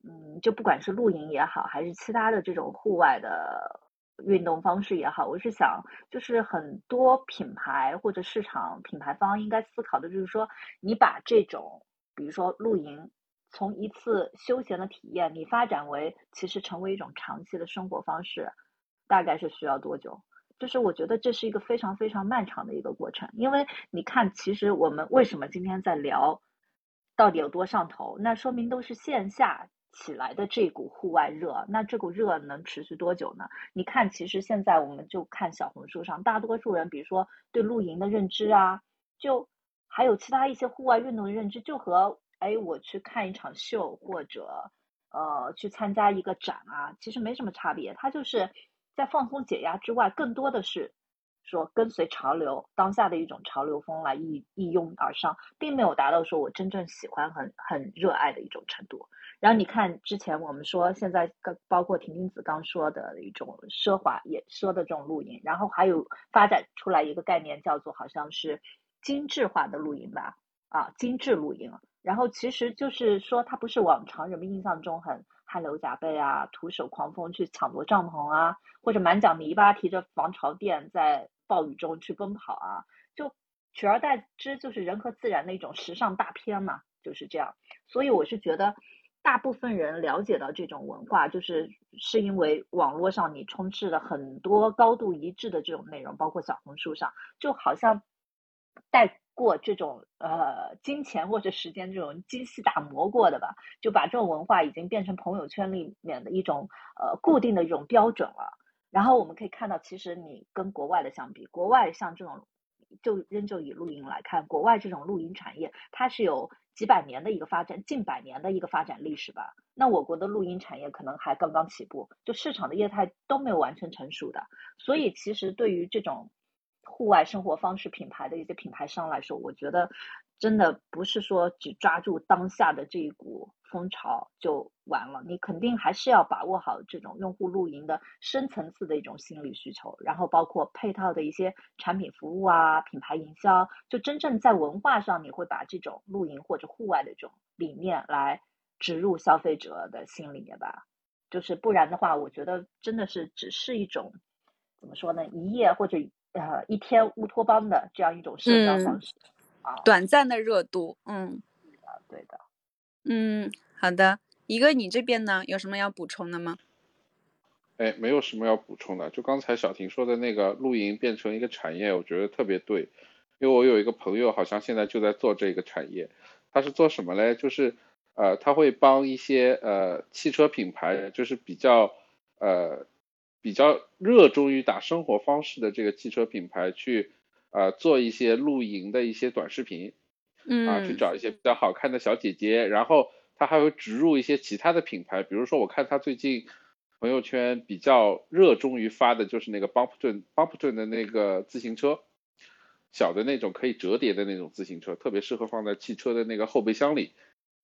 嗯，就不管是露营也好，还是其他的这种户外的运动方式也好，我是想，就是很多品牌或者市场品牌方应该思考的就是说，你把这种，比如说露营，从一次休闲的体验，你发展为其实成为一种长期的生活方式，大概是需要多久？就是我觉得这是一个非常非常漫长的一个过程，因为你看，其实我们为什么今天在聊，到底有多上头？那说明都是线下。起来的这股户外热，那这股热能持续多久呢？你看，其实现在我们就看小红书上，大多数人，比如说对露营的认知啊，就还有其他一些户外运动的认知，就和哎我去看一场秀或者呃去参加一个展啊，其实没什么差别。它就是在放松解压之外，更多的是说跟随潮流，当下的一种潮流风来一一拥而上，并没有达到说我真正喜欢很很热爱的一种程度。然后你看，之前我们说，现在刚包括婷婷子刚说的一种奢华也奢的这种露营，然后还有发展出来一个概念叫做好像是精致化的露营吧，啊，精致露营。然后其实就是说，它不是往常人们印象中很汗流浃背啊，徒手狂风去抢夺帐篷啊，或者满脚泥巴提着防潮垫在暴雨中去奔跑啊，就取而代之就是人和自然的一种时尚大片嘛，就是这样。所以我是觉得。大部分人了解到这种文化，就是是因为网络上你充斥了很多高度一致的这种内容，包括小红书上，就好像带过这种呃金钱或者时间这种精细打磨过的吧，就把这种文化已经变成朋友圈里面的一种呃固定的一种标准了。然后我们可以看到，其实你跟国外的相比，国外像这种就仍旧以露营来看，国外这种露营产业它是有几百年的一个发展，近百年的一个发展历史吧。那我国的录音产业可能还刚刚起步，就市场的业态都没有完全成熟的，所以其实对于这种。户外生活方式品牌的一些品牌商来说，我觉得真的不是说只抓住当下的这一股风潮就完了，你肯定还是要把握好这种用户露营的深层次的一种心理需求，然后包括配套的一些产品服务啊、品牌营销，就真正在文化上你会把这种露营或者户外的这种理念来植入消费者的心里面吧。就是不然的话，我觉得真的是只是一种怎么说呢，一夜或者。呃，一天乌托邦的这样一种社交方式啊，短暂的热度，嗯，啊，对的，嗯，好的，一个你这边呢，有什么要补充的吗？哎，没有什么要补充的，就刚才小婷说的那个露营变成一个产业，我觉得特别对，因为我有一个朋友，好像现在就在做这个产业，他是做什么嘞？就是呃，他会帮一些呃汽车品牌，就是比较呃。比较热衷于打生活方式的这个汽车品牌去，呃，做一些露营的一些短视频，嗯，啊，去找一些比较好看的小姐姐，然后他还会植入一些其他的品牌，比如说我看他最近朋友圈比较热衷于发的就是那个 Bumpton，Bumpton 的那个自行车，小的那种可以折叠的那种自行车，特别适合放在汽车的那个后备箱里，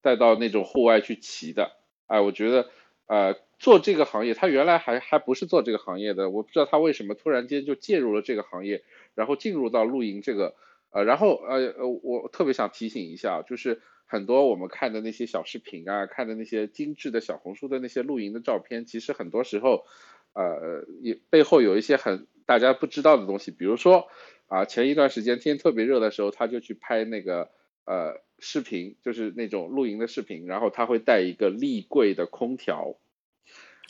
带到那种户外去骑的，哎，我觉得。呃，做这个行业，他原来还还不是做这个行业的，我不知道他为什么突然间就介入了这个行业，然后进入到露营这个，呃，然后呃呃，我特别想提醒一下，就是很多我们看的那些小视频啊，看的那些精致的小红书的那些露营的照片，其实很多时候，呃，也背后有一些很大家不知道的东西，比如说啊，前一段时间天特别热的时候，他就去拍那个呃。视频就是那种露营的视频，然后他会带一个立柜的空调，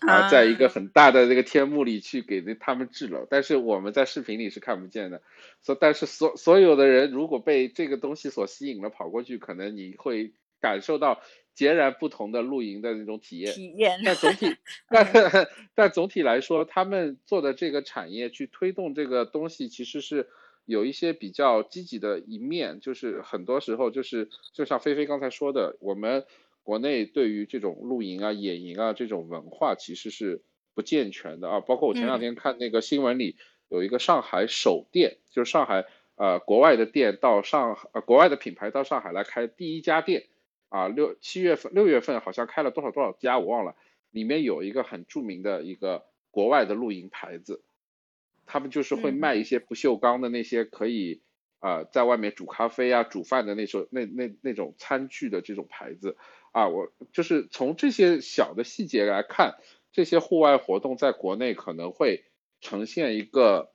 啊，在一个很大的那个天幕里去给他们制冷，但是我们在视频里是看不见的。所但是所所有的人如果被这个东西所吸引了，跑过去，可能你会感受到截然不同的露营的那种体验。体验。但总体，但 但总体来说，他们做的这个产业去推动这个东西，其实是。有一些比较积极的一面，就是很多时候就是就像菲菲刚才说的，我们国内对于这种露营啊、野营啊这种文化其实是不健全的啊。包括我前两天看那个新闻里有一个上海首店，就是上海呃国外的店到上呃国外的品牌到上海来开第一家店啊，六七月份六月份好像开了多少多少家我忘了，里面有一个很著名的一个国外的露营牌子。他们就是会卖一些不锈钢的那些可以啊，在外面煮咖啡啊、煮饭的那种那那那种餐具的这种牌子啊，我就是从这些小的细节来看，这些户外活动在国内可能会呈现一个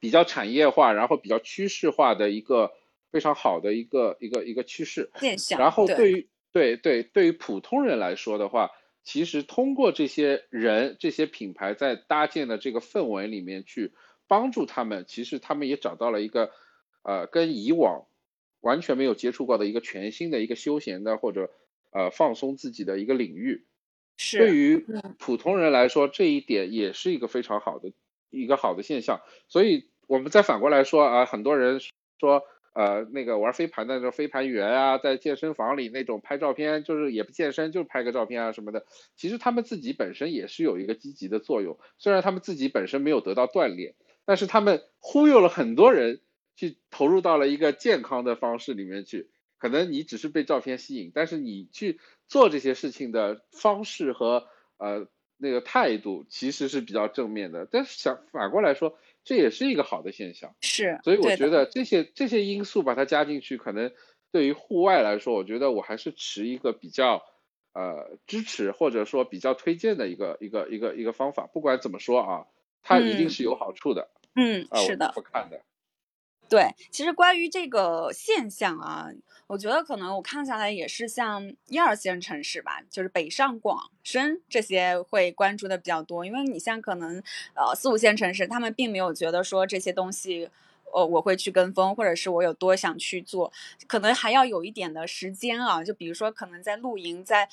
比较产业化，然后比较趋势化的一个非常好的一个一个一个趋势。然后对于对对对于普通人来说的话。其实通过这些人、这些品牌在搭建的这个氛围里面去帮助他们，其实他们也找到了一个呃跟以往完全没有接触过的一个全新的一个休闲的或者呃放松自己的一个领域。是。对于普通人来说，这一点也是一个非常好的一个好的现象。所以我们再反过来说啊，很多人说。呃，那个玩飞盘的那种飞盘员啊，在健身房里那种拍照片，就是也不健身，就拍个照片啊什么的。其实他们自己本身也是有一个积极的作用，虽然他们自己本身没有得到锻炼，但是他们忽悠了很多人去投入到了一个健康的方式里面去。可能你只是被照片吸引，但是你去做这些事情的方式和呃那个态度其实是比较正面的。但是想反过来说。这也是一个好的现象，是，所以我觉得这些这些因素把它加进去，可能对于户外来说，我觉得我还是持一个比较呃支持或者说比较推荐的一个一个一个一个方法。不管怎么说啊，它一定是有好处的。嗯，是的，我看的。对，其实关于这个现象啊。我觉得可能我看下来也是像一二线城市吧，就是北上广深这些会关注的比较多，因为你像可能呃四五线城市，他们并没有觉得说这些东西呃，我会去跟风，或者是我有多想去做，可能还要有一点的时间啊。就比如说，可能在露营，在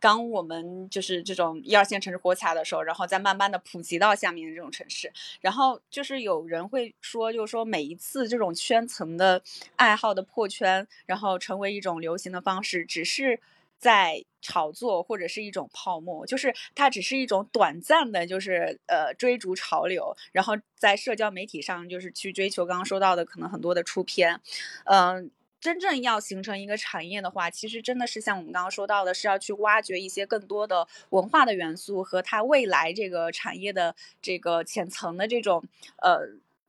刚我们就是这种一二线城市火起来的时候，然后再慢慢的普及到下面的这种城市，然后就是有人会说，就是说每一次这种圈层的爱好的破圈，然后成为一种流行的方式，只是。在炒作或者是一种泡沫，就是它只是一种短暂的，就是呃追逐潮流，然后在社交媒体上就是去追求刚刚说到的可能很多的出片，嗯，真正要形成一个产业的话，其实真的是像我们刚刚说到的，是要去挖掘一些更多的文化的元素和它未来这个产业的这个浅层的这种呃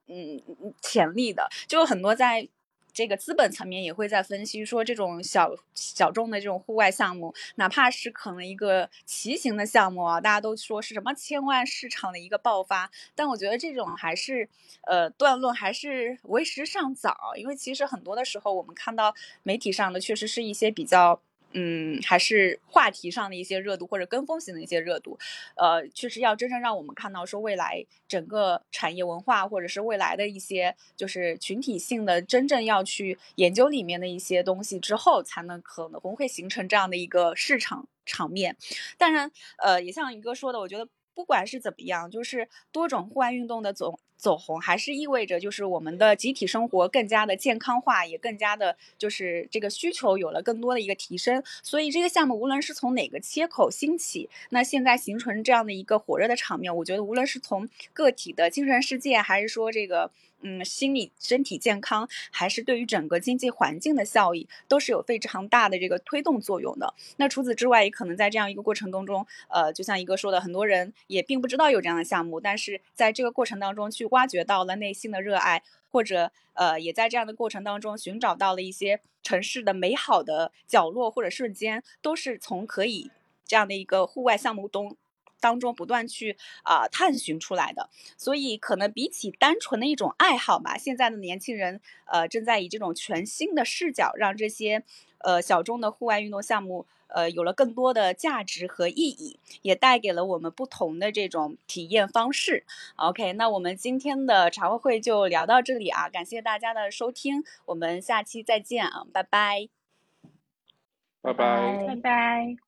嗯潜力的，就很多在。这个资本层面也会在分析说，这种小小众的这种户外项目，哪怕是可能一个骑行的项目啊，大家都说是什么千万市场的一个爆发，但我觉得这种还是呃断论还是为时尚早，因为其实很多的时候我们看到媒体上的确实是一些比较。嗯，还是话题上的一些热度，或者跟风型的一些热度，呃，确实要真正让我们看到说未来整个产业文化，或者是未来的一些就是群体性的真正要去研究里面的一些东西之后，才能可能会形成这样的一个市场场面。当然，呃，也像宇哥说的，我觉得。不管是怎么样，就是多种户外运动的总走红，还是意味着就是我们的集体生活更加的健康化，也更加的，就是这个需求有了更多的一个提升。所以这个项目无论是从哪个切口兴起，那现在形成这样的一个火热的场面，我觉得无论是从个体的精神世界，还是说这个。嗯，心理身体健康还是对于整个经济环境的效益，都是有非常大的这个推动作用的。那除此之外，也可能在这样一个过程当中，呃，就像一个说的，很多人也并不知道有这样的项目，但是在这个过程当中去挖掘到了内心的热爱，或者呃，也在这样的过程当中寻找到了一些城市的美好的角落或者瞬间，都是从可以这样的一个户外项目中。当中不断去啊探寻出来的，所以可能比起单纯的一种爱好吧，现在的年轻人呃正在以这种全新的视角，让这些呃小众的户外运动项目呃有了更多的价值和意义，也带给了我们不同的这种体验方式。OK，那我们今天的茶话会就聊到这里啊，感谢大家的收听，我们下期再见啊，拜拜，拜拜拜拜。